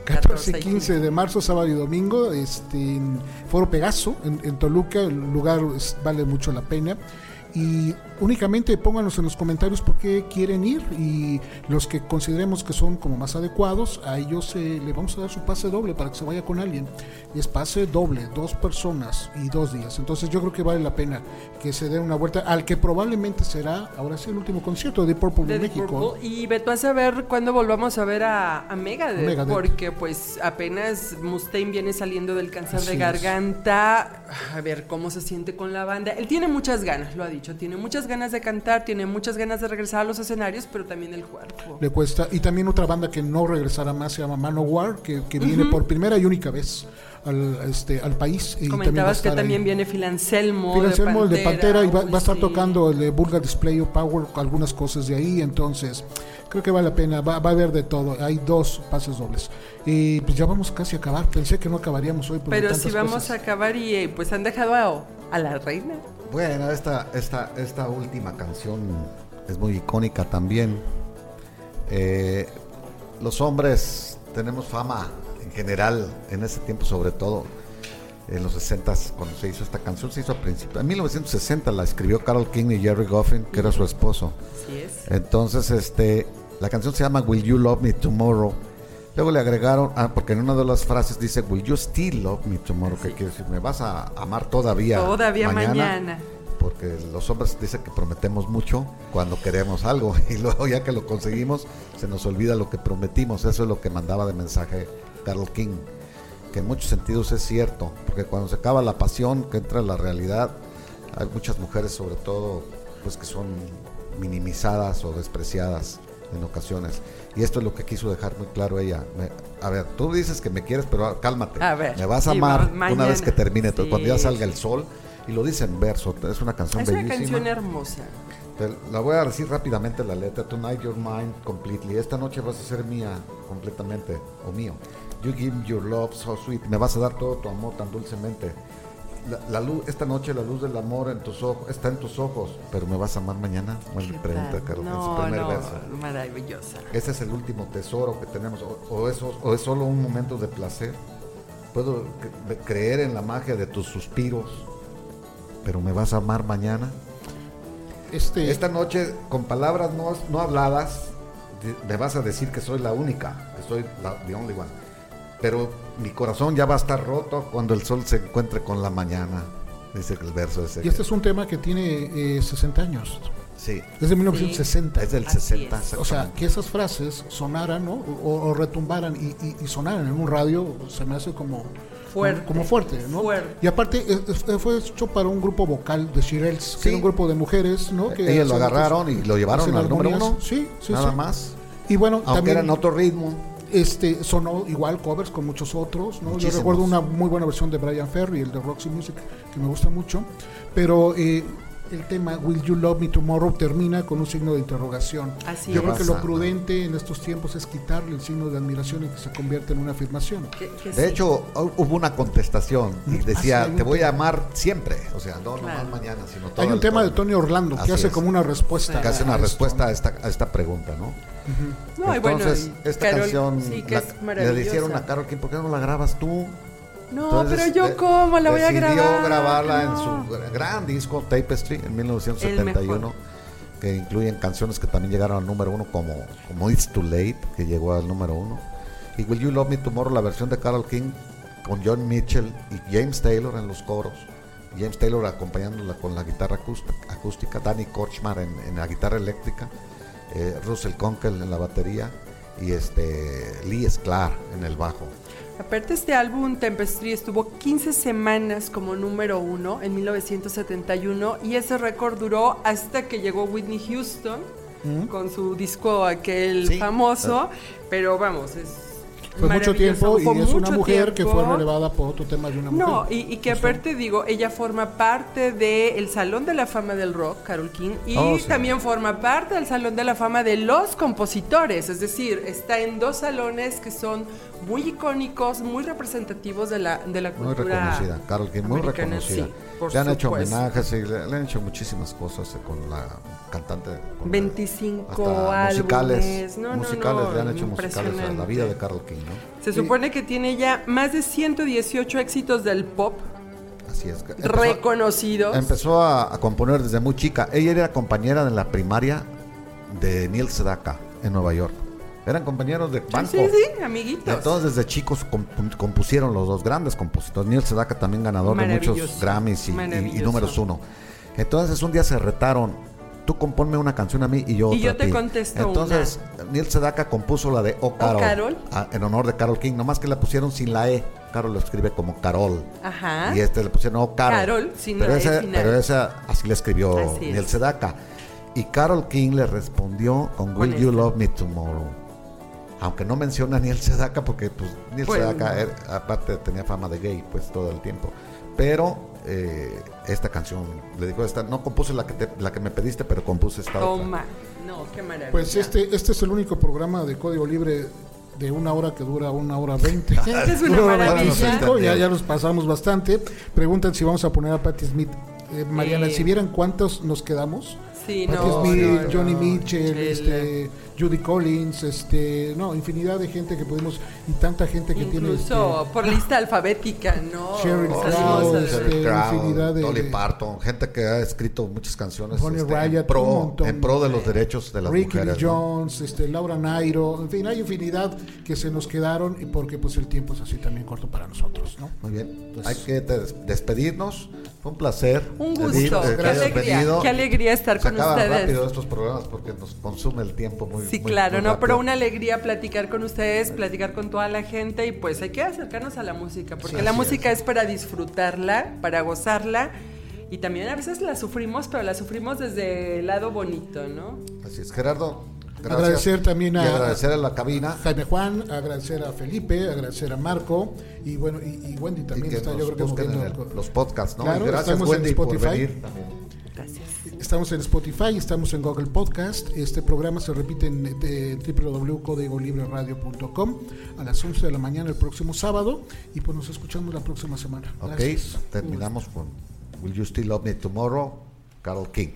Speaker 3: 14 y 15 de marzo, sábado y domingo, este, en Foro Pegaso, en, en Toluca, el lugar es- vale mucho la pena. Y únicamente pónganos en los comentarios por qué quieren ir y los que consideremos que son como más adecuados, a ellos eh, le vamos a dar su pase doble para que se vaya con alguien. Es pase doble, dos personas y dos días. Entonces yo creo que vale la pena que se den una vuelta al que probablemente será, ahora sí, el último concierto de Purple
Speaker 2: de
Speaker 3: México.
Speaker 2: Purple. Y Beto, a saber cuándo volvamos a ver a, a Megadeth,
Speaker 3: Megadeth.
Speaker 2: porque pues apenas Mustaine viene saliendo del cáncer
Speaker 3: Así
Speaker 2: de
Speaker 3: es.
Speaker 2: garganta, a ver cómo se siente con la banda. Él tiene muchas ganas, lo ha dicho, tiene muchas ganas de cantar, tiene muchas ganas de regresar a los escenarios, pero también el cuerpo.
Speaker 3: Le cuesta. Y también otra banda que no regresará más se llama Manowar, que, que viene por primera y única vez al, este, al país. Y también
Speaker 2: Comentabas que
Speaker 3: estar ahí.
Speaker 2: también viene Phil Anselmo,
Speaker 3: Phil Anselmo, el de Pantera, y va,
Speaker 2: uy,
Speaker 3: va a estar
Speaker 2: sí.
Speaker 3: tocando el de Vulgar Display of Power, algunas cosas de ahí, entonces creo que vale la pena, va, va a haber de todo, hay dos pases dobles. Y pues ya vamos casi a acabar, pensé que no acabaríamos hoy.
Speaker 2: Pero
Speaker 3: tantas
Speaker 2: si vamos
Speaker 3: cosas.
Speaker 2: a acabar y eh, pues han dejado a, a la reina.
Speaker 1: Bueno, esta, esta, esta última canción es muy icónica también. Eh, los hombres tenemos fama en general, en ese tiempo sobre todo, en los 60 cuando se hizo esta canción, se hizo a principios. En 1960 la escribió Carol King y Jerry Goffin, que era su esposo.
Speaker 2: Así es.
Speaker 1: Entonces, este, la canción se llama Will You Love Me Tomorrow. Luego le agregaron, ah, porque en una de las frases dice Will You Still Love Me Tomorrow, que quiere decir, me vas a amar todavía.
Speaker 2: Todavía mañana.
Speaker 1: Porque los hombres dicen que prometemos mucho cuando queremos algo y luego ya que lo conseguimos se nos olvida lo que prometimos. Eso es lo que mandaba de mensaje Carol King. que en muchos sentidos es cierto, porque cuando se acaba la pasión, que entra la realidad, hay muchas mujeres sobre todo, pues que son minimizadas o despreciadas en ocasiones. Y esto es lo que quiso dejar muy claro ella. Me- a ver, tú dices que me quieres, pero cálmate.
Speaker 2: A ver,
Speaker 1: me vas a
Speaker 2: sí,
Speaker 1: amar una vez que termine, todo, cuando ya
Speaker 2: Sí.
Speaker 1: salga el sol. Y lo dice en verso, es una canción
Speaker 2: Es una
Speaker 1: bellísima.
Speaker 2: canción hermosa.
Speaker 1: Te la voy a decir rápidamente la letra. Tonight you're mine completely. Esta noche vas a ser mía completamente o mío. You give your love so sweet. Me vas a dar todo tu amor tan dulcemente. La, la luz, esta noche la luz del amor en tus ojos está en tus ojos, pero me vas a amar mañana. Bueno,
Speaker 2: ¿Qué
Speaker 1: pregunta, en su
Speaker 2: No,
Speaker 1: primer
Speaker 2: no,
Speaker 1: verso.
Speaker 2: maravillosa.
Speaker 1: Ese es el último tesoro que tenemos. O, o es, o es solo un momento de placer. Puedo cre- creer en la magia de tus suspiros, pero me vas a amar mañana.
Speaker 3: Este,
Speaker 1: Esta noche, con palabras no, no habladas, me vas a decir que soy la única, que soy la the only one. Pero mi corazón ya va a estar roto cuando el sol se encuentre con la mañana, dice el verso ese.
Speaker 3: y este es un tema que tiene eh, 60 años.
Speaker 1: Sí,
Speaker 3: Es de 1960.
Speaker 1: es del
Speaker 2: Así
Speaker 1: 60.
Speaker 2: es.
Speaker 3: O sea, que esas frases sonaran, ¿no? O, o retumbaran y, y- y sonaran en un radio, se me hace como
Speaker 2: Fuerte.
Speaker 3: Como fuerte, ¿no?
Speaker 2: Fuerte.
Speaker 3: Y aparte, eh, eh, fue hecho para un grupo vocal de Shirelles, que
Speaker 1: Sí.
Speaker 3: era un grupo de mujeres, ¿no? Que
Speaker 1: Ellos lo agarraron y lo llevaron al número uno.
Speaker 3: Sí, sí,
Speaker 1: Nada
Speaker 3: sí.
Speaker 1: más.
Speaker 3: Y bueno,
Speaker 1: Aunque
Speaker 3: también
Speaker 1: era en otro ritmo.
Speaker 3: Este sonó igual covers con muchos otros, ¿no? Yo recuerdo una muy buena versión de Brian Ferry, el de Roxy Music, que me gusta mucho, pero eh, el tema Will You Love Me Tomorrow termina con un signo de interrogación.
Speaker 2: Así
Speaker 3: Yo
Speaker 2: es.
Speaker 3: creo que lo prudente en estos tiempos es quitarle el signo de admiración y que se convierta en una afirmación.
Speaker 2: Que- que
Speaker 1: De
Speaker 2: sí.
Speaker 1: hecho, hu- hubo una contestación y decía, te voy a amar siempre. O sea, no
Speaker 2: Claro.
Speaker 1: nomás mañana, sino todo
Speaker 3: Hay un
Speaker 1: el
Speaker 3: tema de. Tony Orlando que
Speaker 1: Así
Speaker 3: hace
Speaker 1: es.
Speaker 3: como una respuesta.
Speaker 1: que hace una
Speaker 3: esto,
Speaker 1: respuesta
Speaker 3: ¿no?
Speaker 1: a esta, a esta pregunta, ¿no?
Speaker 2: No, y bueno,
Speaker 1: Entonces,
Speaker 2: y
Speaker 1: esta
Speaker 2: Carol-
Speaker 1: canción
Speaker 2: sí, que
Speaker 1: la-
Speaker 2: es
Speaker 1: le dijeron a Carol King, ¿por qué no la grabas tú?
Speaker 2: No,
Speaker 1: Entonces,
Speaker 2: pero yo
Speaker 1: de-
Speaker 2: cómo la voy a
Speaker 1: decidió
Speaker 2: grabar.
Speaker 1: grabarla en su gran disco Tapestry en 1971, que incluyen canciones que también llegaron al número uno como, como It's Too Late, que llegó al número uno. Y Will You Love Me Tomorrow, la versión de Carol King con John Mitchell y James Taylor en los coros. James Taylor acompañándola con la guitarra acústica, acústica Danny Korchmar en, en la guitarra eléctrica, eh, Russell Conkel en la batería y este Lee Sklar en el bajo.
Speaker 2: Aparte este álbum Tempestry estuvo 15 semanas como número uno en 1971 y ese récord duró hasta que llegó Whitney Houston con su disco aquel
Speaker 1: Sí.
Speaker 2: famoso, pero vamos, es
Speaker 3: Fue mucho tiempo y
Speaker 2: fue
Speaker 3: es una mujer que fue relevada por otro tema de una mujer.
Speaker 2: No, y, y que aparte digo, ella forma parte del Salón de la Fama del Rock, Carol King, y
Speaker 1: Oh, sí.
Speaker 2: también forma parte del Salón de la Fama de los compositores, es decir, está en dos salones que son muy icónicos, muy representativos de la, de la
Speaker 1: Muy
Speaker 2: cultura.
Speaker 1: reconocida, Carol King, muy reconocida.
Speaker 2: sí, por
Speaker 1: le han hecho homenajes y le, le han hecho muchísimas cosas eh, con la cantante. con la-
Speaker 2: 25
Speaker 1: hasta musicales.
Speaker 2: álbumes. No, no,
Speaker 1: musicales,
Speaker 2: no,
Speaker 1: le han hecho musicales a la vida de Carol King, ¿no?
Speaker 2: Se supone que tiene ya más de 118 éxitos del pop
Speaker 1: Así es. que empezó-
Speaker 2: reconocidos.
Speaker 1: Empezó a, a componer desde muy chica. Ella era compañera de la primaria de Neil Sedaka en Nueva York. Eran compañeros de banco.
Speaker 2: Sí, sí, amiguitos.
Speaker 1: Entonces desde chicos compu- compusieron los dos grandes compositores. Neil Sedaka también ganador de muchos Grammys y- y, y
Speaker 2: maravilloso.
Speaker 1: números uno. Entonces un día se retaron. Tú componme una canción a mí y yo
Speaker 2: Y
Speaker 1: otra
Speaker 2: yo
Speaker 1: a
Speaker 2: te
Speaker 1: ti".
Speaker 2: contesto
Speaker 1: Entonces Neil Sedaka compuso la de O Carol,
Speaker 2: Carol.
Speaker 1: a- en honor de Carol King. Nomás que la pusieron sin la E. Carol lo escribe como Carol.
Speaker 2: Ajá.
Speaker 1: Y este le pusieron O Carol.
Speaker 2: Carol, sin
Speaker 1: pero
Speaker 2: la E
Speaker 1: esa,
Speaker 2: final.
Speaker 1: pero esa así le escribió
Speaker 2: Así es.
Speaker 1: Neil Sedaka. Y Carol King le respondió con
Speaker 2: Con
Speaker 1: Will You. Love Me Tomorrow. Aunque no menciona a Neil Sedaka porque pues Neil
Speaker 2: Pues,
Speaker 1: Sedaka era- aparte tenía fama de gay pues todo el tiempo. Pero eh, esta canción le dijo esta no compuse la que te- la que me pediste pero compuse esta otra.
Speaker 2: Toma. No, qué maravilla.
Speaker 3: Pues este, este es el único programa de código libre de una hora que dura una hora veinte.
Speaker 2: Es una maravilla.
Speaker 3: veinticinco, ya, ya nos pasamos bastante. Preguntan si vamos a poner a Patti Smith. Eh, Mariana,
Speaker 2: Eh.
Speaker 3: si vieran cuántos nos quedamos.
Speaker 2: Sí,
Speaker 3: Patti
Speaker 2: no,
Speaker 3: Smith,
Speaker 2: no, no.
Speaker 3: Johnny Mitchell,
Speaker 2: El-
Speaker 3: este, Judy Collins, este, no, infinidad de gente que pudimos y tanta gente que tiene
Speaker 2: Incluso
Speaker 3: este,
Speaker 2: por lista alfabética, ¿no?
Speaker 3: Sheryl Crow, este,
Speaker 1: Crow,
Speaker 3: infinidad de-
Speaker 1: Dolly Parton, gente que ha escrito muchas canciones este,
Speaker 3: Raitt,
Speaker 1: en, pro,
Speaker 3: montón.
Speaker 1: en pro de los derechos de las
Speaker 3: Ricky
Speaker 1: mujeres.
Speaker 3: Lee
Speaker 1: ¿no?
Speaker 3: Jones, este, Laura Nairo, en fin, hay infinidad que se nos quedaron y porque pues el tiempo es así también corto para nosotros, ¿no?
Speaker 1: Muy bien,
Speaker 3: Pues-
Speaker 1: hay que des- despedirnos. Fue un placer.
Speaker 2: Un
Speaker 1: Edith,
Speaker 2: gusto.
Speaker 1: eh, que
Speaker 2: qué alegría. Qué alegría estar
Speaker 1: Se
Speaker 2: con
Speaker 4: acaban
Speaker 2: ustedes.
Speaker 4: rápido estos programas porque nos consume el tiempo muy
Speaker 2: Sí,
Speaker 4: muy-
Speaker 2: claro,
Speaker 4: muy
Speaker 2: no, pero una alegría platicar con ustedes, platicar con toda la gente y pues hay que acercarnos a la música, porque la música es. para disfrutarla, para gozarla y también a veces la sufrimos, pero la sufrimos desde el lado bonito, ¿no?
Speaker 4: Así es, Gerardo. Gracias.
Speaker 3: Agradecer también a-
Speaker 4: Y agradecer a la cabina.
Speaker 3: Jaime Juan, agradecer a Felipe, agradecer a Marco y bueno, y, y Wendy
Speaker 4: Y
Speaker 3: también
Speaker 4: que
Speaker 3: está,
Speaker 4: nos
Speaker 3: yo creo que
Speaker 4: los podcasts, ¿no?
Speaker 3: Claro,
Speaker 4: gracias, Wendy, por
Speaker 3: Spotify.
Speaker 4: venir también.
Speaker 3: Estamos en Spotify, estamos en Google Podcast. Este programa se repite en www.códigolibreradio.com a las 11 de la mañana el próximo sábado y pues nos escuchamos la próxima semana.
Speaker 4: Ok,
Speaker 3: Gracias.
Speaker 4: terminamos con Will You Still Love Me Tomorrow, Carol King.